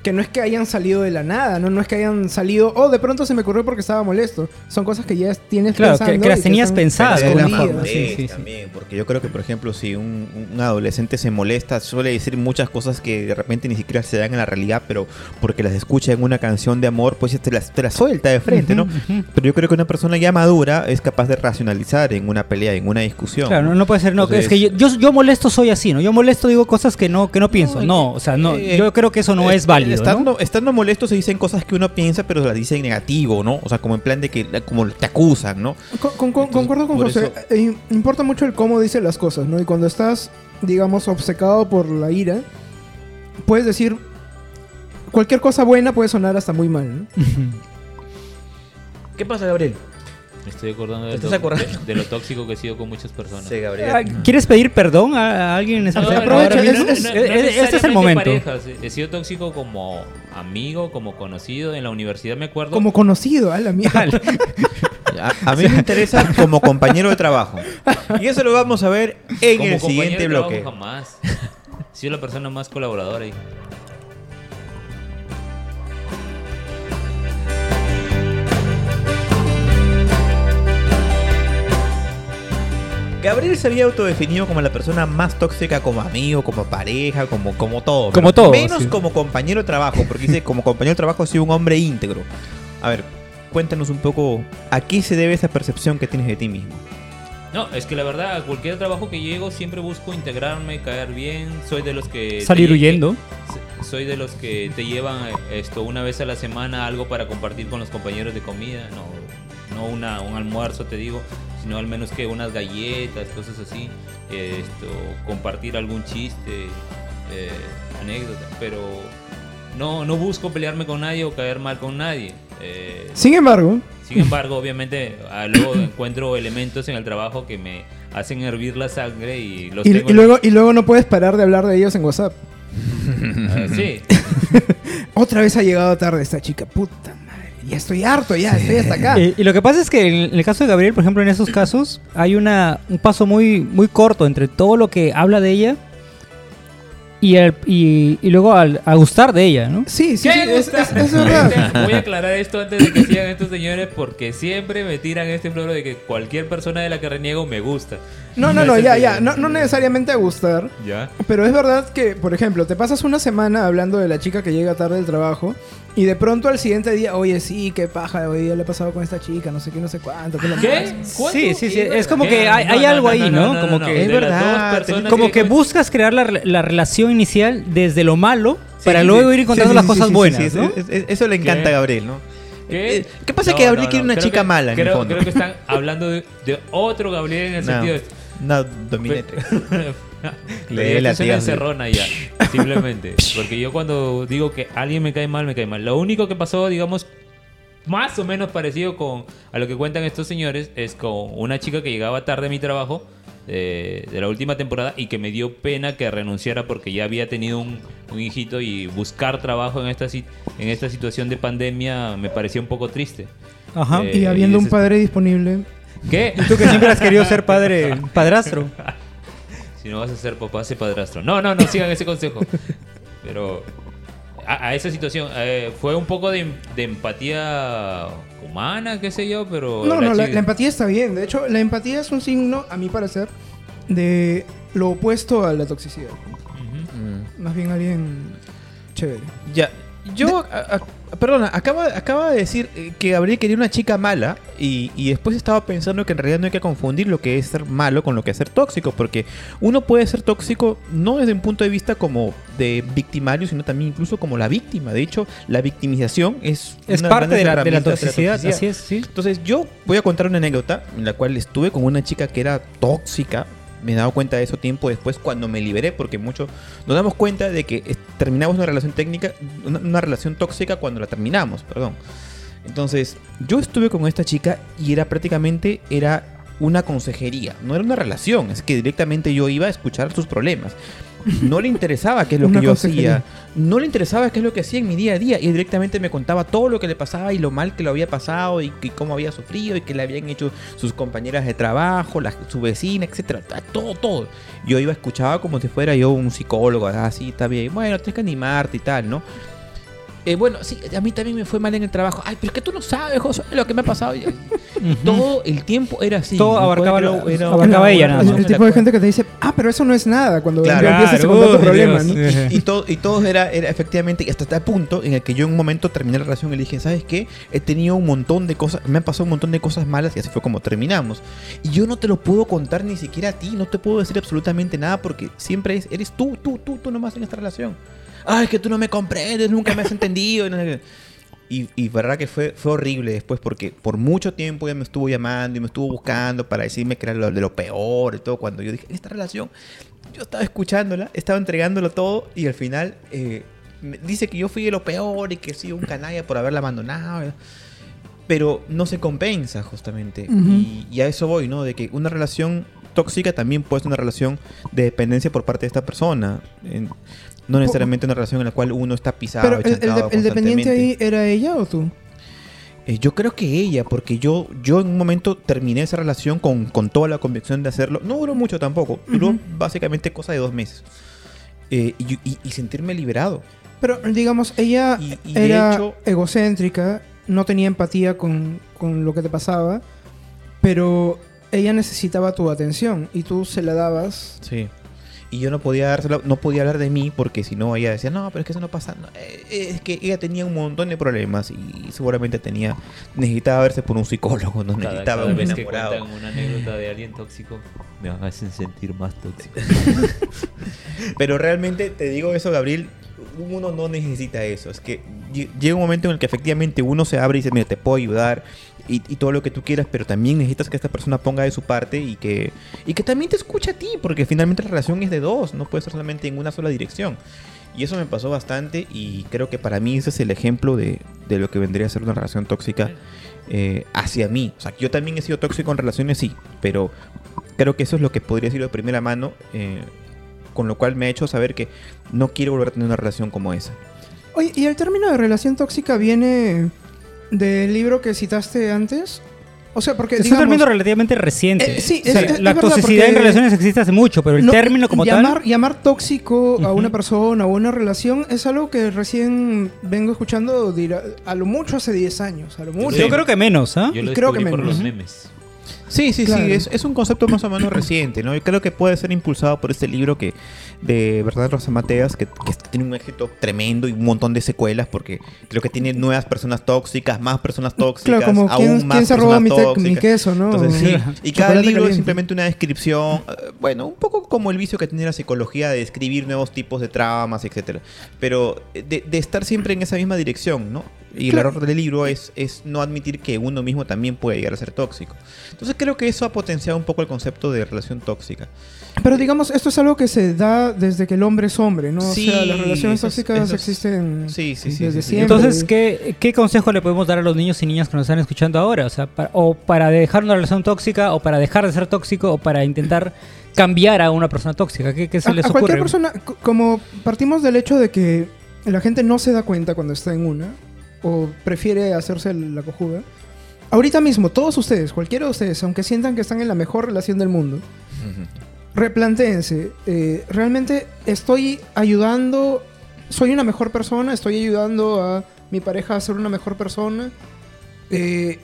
que no es que hayan salido de la nada, ¿no? No es que hayan salido, oh, de pronto se me ocurrió porque estaba molesto. Son cosas que ya tienes Claro, que- pensando que las tenías pensadas de forma. sí, sí, sí. también, porque yo creo que, por ejemplo, si un, un adolescente se molesta, suele decir muchas cosas que de repente ni siquiera se dan en la realidad, pero porque las escucha en una canción de amor, pues te las, te las suelta de frente, ¿no? Pero yo creo que una persona ya madura es capaz de racionalizar en una pelea, en una discusión. Claro, no, no puede ser, no, Entonces- es que yo, yo, yo molesto soy así, ¿no? Yo molesto digo cosas que no, que no pienso. No, o sea, no, Eh, yo creo que eso no eh, es válido, ¿no? Estando, estando molesto se dicen cosas que uno piensa, pero las dicen negativo, ¿no? O sea, como en plan de que como te acusan, ¿no? Con- con- con- concuerdo con José. eso- Eh, importa mucho el cómo dice las cosas, ¿no? Y cuando estás, digamos, obcecado por la ira, puedes decir cualquier cosa buena puede sonar hasta muy mal, ¿no? ¿Qué pasa, Gabriel? Me estoy acordando de, ¿Te lo, acordando? de- de lo tóxico que he sido con muchas personas. Sí, Gabriel. Ah, ¿Quieres pedir perdón a a alguien en especial? no, aprovecha, no, es- no, es- no, no este es el momento. parejas. He sido tóxico como amigo, como conocido. En la universidad me acuerdo. Como conocido, a la mierda. A, a mí me interesa como compañero de trabajo. Y eso lo vamos a ver en como el siguiente de trabajo bloque. Jamás. He sido la persona más colaboradora ahí. Gabriel se había autodefinido como la persona más tóxica como amigo, como pareja, como, como todo. Como todo, Menos sí. como compañero de trabajo, porque dice como compañero de trabajo ha sido un hombre íntegro. A ver, cuéntanos un poco a qué se debe esa percepción que tienes de ti mismo. No, es que la verdad, a cualquier trabajo que llego siempre busco integrarme, caer bien. Soy de los que... Salir huyendo. soy de los que te llevan eh, esto una vez a la semana algo para compartir con los compañeros de comida. No, no una, un almuerzo, te digo, sino al menos que unas galletas, cosas así. eh, esto, compartir algún chiste, eh, anécdota. Pero no, no busco pelearme con nadie o caer mal con nadie. Eh, Sin embargo, sin embargo, obviamente, ah, luego encuentro elementos en el trabajo que me hacen hervir la sangre y los y, tengo y luego, y luego no puedes parar de hablar de ellos en WhatsApp. Ah, sí, Otra vez ha llegado tarde esta chica, puta. Ya estoy harto, ya estoy hasta acá. Eh, y lo que pasa es que en el caso de Gabriel, por ejemplo, en esos casos, hay una, un paso muy, muy corto entre todo lo que habla de ella y, el- y, y luego al, a gustar de ella, ¿no? Sí, sí, sí, ¿Qué es, gusta? es- es verdad. Voy a aclarar esto antes de que sigan estos señores porque siempre me tiran este floro de que cualquier persona de la que reniego me gusta. No, no, no, ya, ya. No, no necesariamente a gustar. ¿Ya? Pero es verdad que, por ejemplo, te pasas una semana hablando de la chica que llega tarde del trabajo y de pronto al siguiente día, oye, sí, qué paja, hoy día le he pasado con esta chica, no sé qué, no sé cuánto. ¿qué, ¿Qué? Sí, sí, sí, es como ¿Qué? que hay- hay algo ahí, ¿no? Como que- Es verdad, Como que con- buscas crear la, la relación inicial desde lo malo para Sí, luego sí. ir encontrando Sí, las sí, cosas sí, sí, buenas, sí, ¿no? es- es- eso le encanta ¿Qué? a Gabriel, ¿no? ¿Qué? Eh, ¿Qué pasa? No, que Gabriel no, quiere una creo chica que- mala, en el fondo. creo que están hablando de, de otro Gabriel en el No, sentido de... no, dominatrix. Le Léele a es ti, una Gabriel. encerrona ya, simplemente. Porque yo cuando digo que alguien me cae mal, me cae mal. Lo único que pasó, digamos, más o menos parecido con a lo que cuentan estos señores, es con una chica que llegaba tarde a mi trabajo eh, de la última temporada y que me dio pena que renunciara porque ya había tenido un, un hijito y buscar trabajo en esta, si- en esta situación de pandemia me parecía un poco triste. Ajá. Eh, Y habiendo y un padre disponible. ¿Qué? Tú que siempre has querido ser padre, padrastro. Si no vas a ser papá, sé padrastro. No, no, no sigan ese consejo. Pero a, a esa situación eh, fue un poco de, de empatía humana, qué sé yo, pero... No, no, la, empatía está bien. De hecho, la empatía es un signo, a mi parecer, de lo opuesto a la toxicidad. Mm. Más bien alguien chévere. Ya, yo, a- a- perdona, acaba, acaba de decir eh, que Gabriel quería una chica mala y, y después estaba pensando que en realidad no hay que confundir lo que es ser malo con lo que es ser tóxico, porque uno puede ser tóxico no desde un punto de vista como de victimario, sino también incluso como la víctima. De hecho, la victimización es, Es una parte de la, de la toxicidad, toxicidad. así es, sí. Entonces yo voy a contar una anécdota en la cual estuve con una chica que era tóxica. Me he dado cuenta de eso tiempo después cuando me liberé, porque mucho nos damos cuenta de que terminamos una relación técnica, una, una relación tóxica cuando la terminamos, perdón. Entonces yo estuve con esta chica y era prácticamente era una consejería, no era una relación, es que directamente yo iba a escuchar sus problemas. No le interesaba qué es lo que yo consejería. hacía, no le interesaba qué es lo que hacía en mi día a día y directamente me contaba todo lo que le pasaba y lo mal que lo había pasado y, y cómo había sufrido y que le habían hecho sus compañeras de trabajo, la- su vecina, etcétera, todo, todo. Yo iba escuchaba como si fuera yo un psicólogo, así está bien, bueno, tienes que animarte y tal, ¿no? Eh, bueno, sí, a mí también me fue mal en el trabajo. Ay, pero es que tú no sabes, José, lo que me ha pasado. Y-. Todo el tiempo era así. Todo abarcaba la- era abarcaba una- ella nada El, el tipo la de gente que te dice, ah, pero eso no es nada, cuando Claro. empiezas a Claro, contar tu uy, problema, Dios. ¿no? y todo, y todo era, era efectivamente, y hasta tal punto en el que yo en un momento terminé la relación y le dije, ¿sabes qué? He tenido un montón de cosas, me han pasado un montón de cosas malas y así fue como terminamos. Y yo no te lo puedo contar ni siquiera a ti, no te puedo decir absolutamente nada porque siempre es, eres tú, tú, tú, tú nomás en esta relación. Ay, es que tú no me comprendes, nunca me has entendido. y. Y, verdad que fue, fue horrible después porque por mucho tiempo ella me estuvo llamando y me estuvo buscando para decirme que era lo, de lo peor y todo. Cuando yo dije, esta relación, yo estaba escuchándola, estaba entregándolo todo y al final eh, me dice que yo fui de lo peor y que he sido un canalla por haberla abandonado. pero no se compensa justamente. Ujú. y, y a eso voy, ¿no? De que una relación tóxica también puede ser una relación de dependencia por parte de esta persona. No necesariamente una relación en la cual uno está pisado. Pero el, dependiente ahí era ella o tú? Eh, yo creo que ella, porque yo, yo en un momento terminé esa relación con, con toda la convicción de hacerlo. No duró mucho tampoco, duró básicamente cosa de dos meses. Eh, y, y- y sentirme liberado. Pero digamos, ella Y- era hecho- egocéntrica, no tenía empatía con, con lo que te pasaba, pero ella necesitaba tu atención y tú se la dabas. Sí. Y yo no podía dársela, no podía hablar de mí porque si no ella decía, no, pero es que eso no pasa. no, eh, eh, es que ella tenía un montón de problemas y seguramente tenía, necesitaba verse por un psicólogo, no Cada, necesitaba cada un vez que enamorado. cuentan una anécdota de alguien tóxico, me hacen sentir más tóxico. Pero realmente te digo eso, Gabriel, uno no necesita eso. Es que llega un momento en el que efectivamente uno se abre y dice, mira, te puedo ayudar y, todo lo que tú quieras, pero también necesitas que esta persona ponga de su parte y que, y que también te escuche a ti, porque finalmente la relación es de dos, no puede ser solamente en una sola dirección. Y eso me pasó bastante y creo que para mí ese es el ejemplo de, de lo que vendría a ser una relación tóxica eh, hacia mí. O sea, yo también he sido tóxico en relaciones, sí, pero creo que eso es lo que podría decir de primera mano, eh, con lo cual me ha hecho saber que no quiero volver a tener una relación como esa. Oye, ¿y el término de relación tóxica viene del libro que citaste antes? O sea, porque Es un término relativamente reciente. Eh, sí, O sea, es- es la toxicidad en relaciones existe hace mucho, pero el no, término como llamar, tal. Llamar tóxico a una persona o una relación es algo que recién vengo escuchando dirá- a lo mucho hace 10 años, a lo mucho. Sí. Yo creo que menos, ¿ah? Yo lo creo que descubrí por menos. los memes. Sí, sí, Claro. sí, es, es un concepto más o menos reciente, ¿no? Yo creo que puede ser impulsado por este libro que de Verdad Rosa Mateas, que, que tiene un éxito tremendo y un montón de secuelas, porque creo que tiene nuevas personas tóxicas, más personas tóxicas, Claro, como aún quién, más quién se robó personas mi, te- mi tóxicas. queso, ¿no? Entonces, sí. Y cada libro es simplemente una descripción, eh, bueno, un poco como el vicio que tiene la psicología de describir nuevos tipos de traumas, etcétera. Pero eh, de, de estar siempre en esa misma dirección, ¿no? Y Claro. el error del libro es, es no admitir que uno mismo también puede llegar a ser tóxico. Entonces creo que eso ha potenciado un poco el concepto de relación tóxica. Pero digamos, esto es algo que se da desde que el hombre es hombre, ¿no? Sí, o sea, las relaciones tóxicas existen Sí, sí, sí. desde sí, sí. siempre. Entonces, ¿qué, ¿qué consejo le podemos dar a los niños y niñas que nos están escuchando ahora? O sea, para, o para dejar una relación tóxica, o para dejar de ser tóxico, o para intentar cambiar a una persona tóxica. ¿Qué, qué se a, les a ocurre? cualquier persona, como partimos del hecho de que la gente no se da cuenta cuando está en una, o prefiere hacerse la cojuda, ahorita mismo, todos ustedes, cualquiera de ustedes, aunque sientan que están en la mejor relación del mundo, Ujú. Replantéense, eh, ¿realmente estoy ayudando, soy una mejor persona, estoy ayudando a mi pareja a ser una mejor persona? Eh,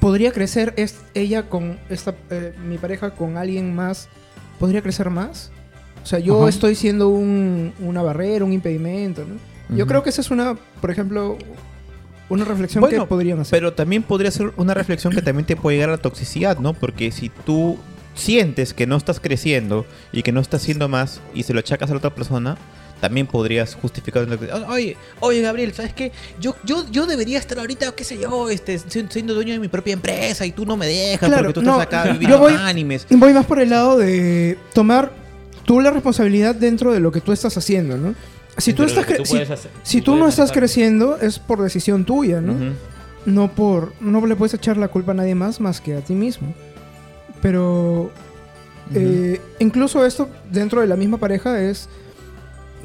¿Podría crecer es- ella con esta, eh, mi pareja con alguien más? ¿Podría crecer más? O sea, yo Ajá. estoy siendo un- una barrera, un impedimento, ¿no? Yo creo que esa es una, por ejemplo, una reflexión Bueno, que podrían hacer. Pero también podría ser una reflexión que también te puede llegar a la toxicidad, ¿no? Porque si tú sientes que no estás creciendo y que no estás haciendo más y se lo achacas a la otra persona, también podrías justificar. Oye, oye Gabriel, ¿sabes qué? Yo, yo, yo debería estar ahorita, qué sé yo, este, si- siendo dueño de mi propia empresa y tú no me dejas Claro, porque tú estás no, acá yo viviendo voy- animes. Voy más por el lado de tomar tú la responsabilidad dentro de lo que tú estás haciendo, ¿no? Si tú, estás tú si, hacer- si tú tú no estás hacer. creciendo es por decisión tuya, ¿no? No por no le puedes echar la culpa a nadie más más que a ti mismo. Pero eh, incluso esto dentro de la misma pareja es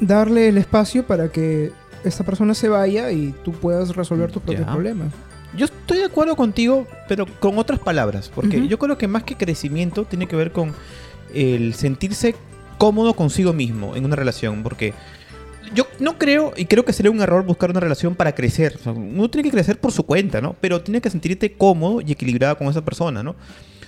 darle el espacio para que esta persona se vaya y tú puedas resolver tus propios problemas. Yo estoy de acuerdo contigo, pero con otras palabras. Porque yo creo que más que crecimiento tiene que ver con el sentirse cómodo consigo mismo en una relación. Porque yo no creo, y creo que sería un error buscar una relación para crecer. O sea, uno tiene que crecer por su cuenta, ¿no? Pero tiene que sentirte cómodo y equilibrado con esa persona, ¿no?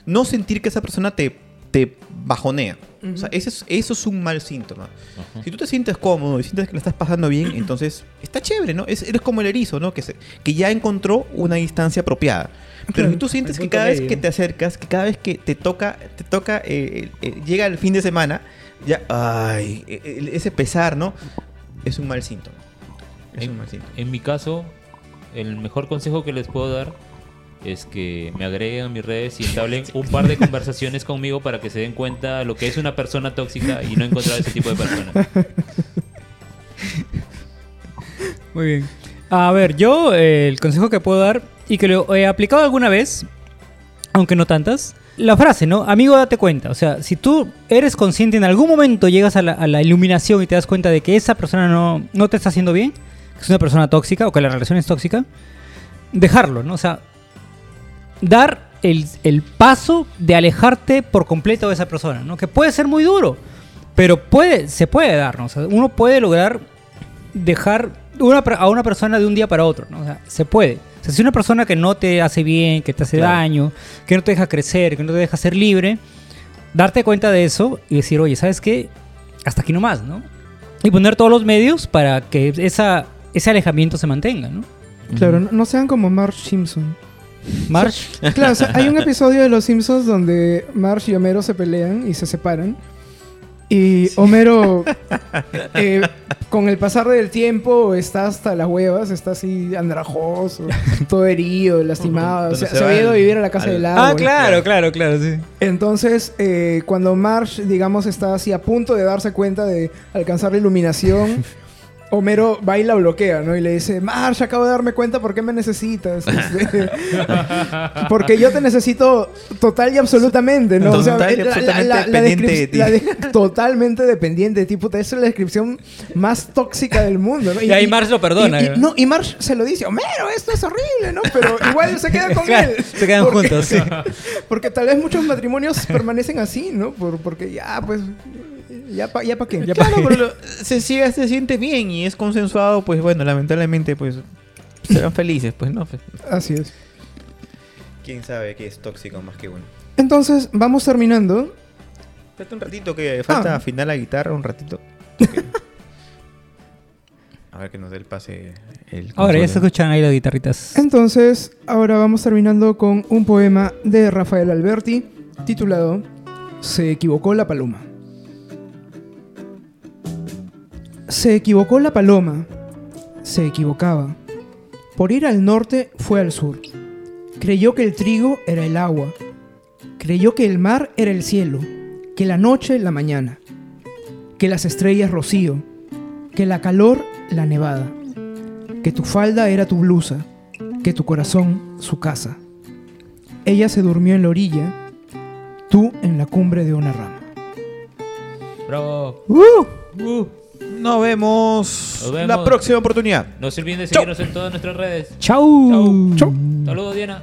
No sentir que esa persona te, te bajonea. O sea, ese es- eso es un mal síntoma. Ajá. Si tú te sientes cómodo y sientes que la estás pasando bien, entonces está chévere, ¿no? Es- eres como el erizo, ¿no? Que, se- que ya encontró una distancia apropiada. Pero si tú sientes que cada vez que te acercas, que cada vez que te toca, te toca, eh, eh, llega el fin de semana, ya, ay, e- e- ese pesar, ¿no? Es un mal síntoma. Es un mal síntoma. En mi caso, el mejor consejo que les puedo dar es que me agreguen a mis redes y entablen un par de conversaciones conmigo para que se den cuenta lo que es una persona tóxica y no encontrar ese tipo de personas. Muy bien. A ver, yo eh, el consejo que puedo dar, y que lo he aplicado alguna vez, aunque no tantas. La frase, ¿no? Amigo, date cuenta. O sea, si tú eres consciente, en algún momento llegas a la, a la iluminación y te das cuenta de que esa persona no, no te está haciendo bien, que es una persona tóxica o que la relación es tóxica, dejarlo, ¿no? O sea, dar el, el paso de alejarte por completo de esa persona, ¿no? Que puede ser muy duro, pero puede, se puede dar, ¿no? O sea, uno puede lograr dejar una, a una persona de un día para otro, ¿no? O sea, se puede. O sea, si una persona que no te hace bien, que te hace Claro. daño, que no te deja crecer, que no te deja ser libre, darte cuenta de eso y decir, oye, ¿sabes qué? Hasta aquí nomás, ¿no? Y poner todos los medios para que esa, ese alejamiento se mantenga, ¿no? Claro, no, no sean como Marge Simpson. March, Claro, o sea, hay un episodio de Los Simpsons donde Marge y Homero se pelean y se separan. Y Homero, eh, con el pasar del tiempo, está hasta las huevas, está así andrajoso, todo herido, lastimado. Se, se había ido a vivir a la casa al- del Ah, árbol. claro, claro, sí. Entonces, eh, cuando Marge, digamos, está así a punto de darse cuenta de alcanzar la iluminación, Homero va y la bloquea, ¿no? Y le dice, Marge, acabo de darme cuenta por qué me necesitas. Porque yo te necesito total y absolutamente, ¿no? Total y absolutamente dependiente de ti. la de- totalmente dependiente de ti. Puta, esa es la descripción más tóxica del mundo, ¿no? Y ahí Marge lo perdona, Y, y- ¿no? y Marge se lo dice, Homero, esto es horrible, ¿no? Pero igual se queda con Claro, él. se quedan Porque- juntos, sí. porque tal vez muchos matrimonios permanecen así, ¿no? Por, porque ya, pues, ya pa, ya pa qué. Ya pa' Claro, qué. pero lo- se, se siente bien y es consensuado, pues bueno, lamentablemente, pues serán felices, pues no. Así es. ¿Quién sabe que es tóxico más que uno? Entonces, vamos terminando. Falta un ratito que falta Ah. afinar la guitarra, un ratito. A ver que nos dé el pase el Ahora ya se escuchan ahí las guitarritas. Entonces, ahora vamos terminando con un poema de Rafael Alberti titulado Se equivocó la paloma. Se equivocó la paloma. Se equivocaba. Por ir al norte fue al sur. Creyó que el trigo era el agua. Creyó que el mar era el cielo. Que la noche la mañana. Que las estrellas rocío. Que la calor la nevada. Que tu falda era tu blusa. Que tu corazón su casa. Ella se durmió en la orilla. Tú en la cumbre de una rama. Bravo. Uh, nos vemos, Nos vemos. la próxima oportunidad. No se olviden de seguirnos en todas nuestras redes. ¡Chau! Chau. Chau. Saludos, Diana.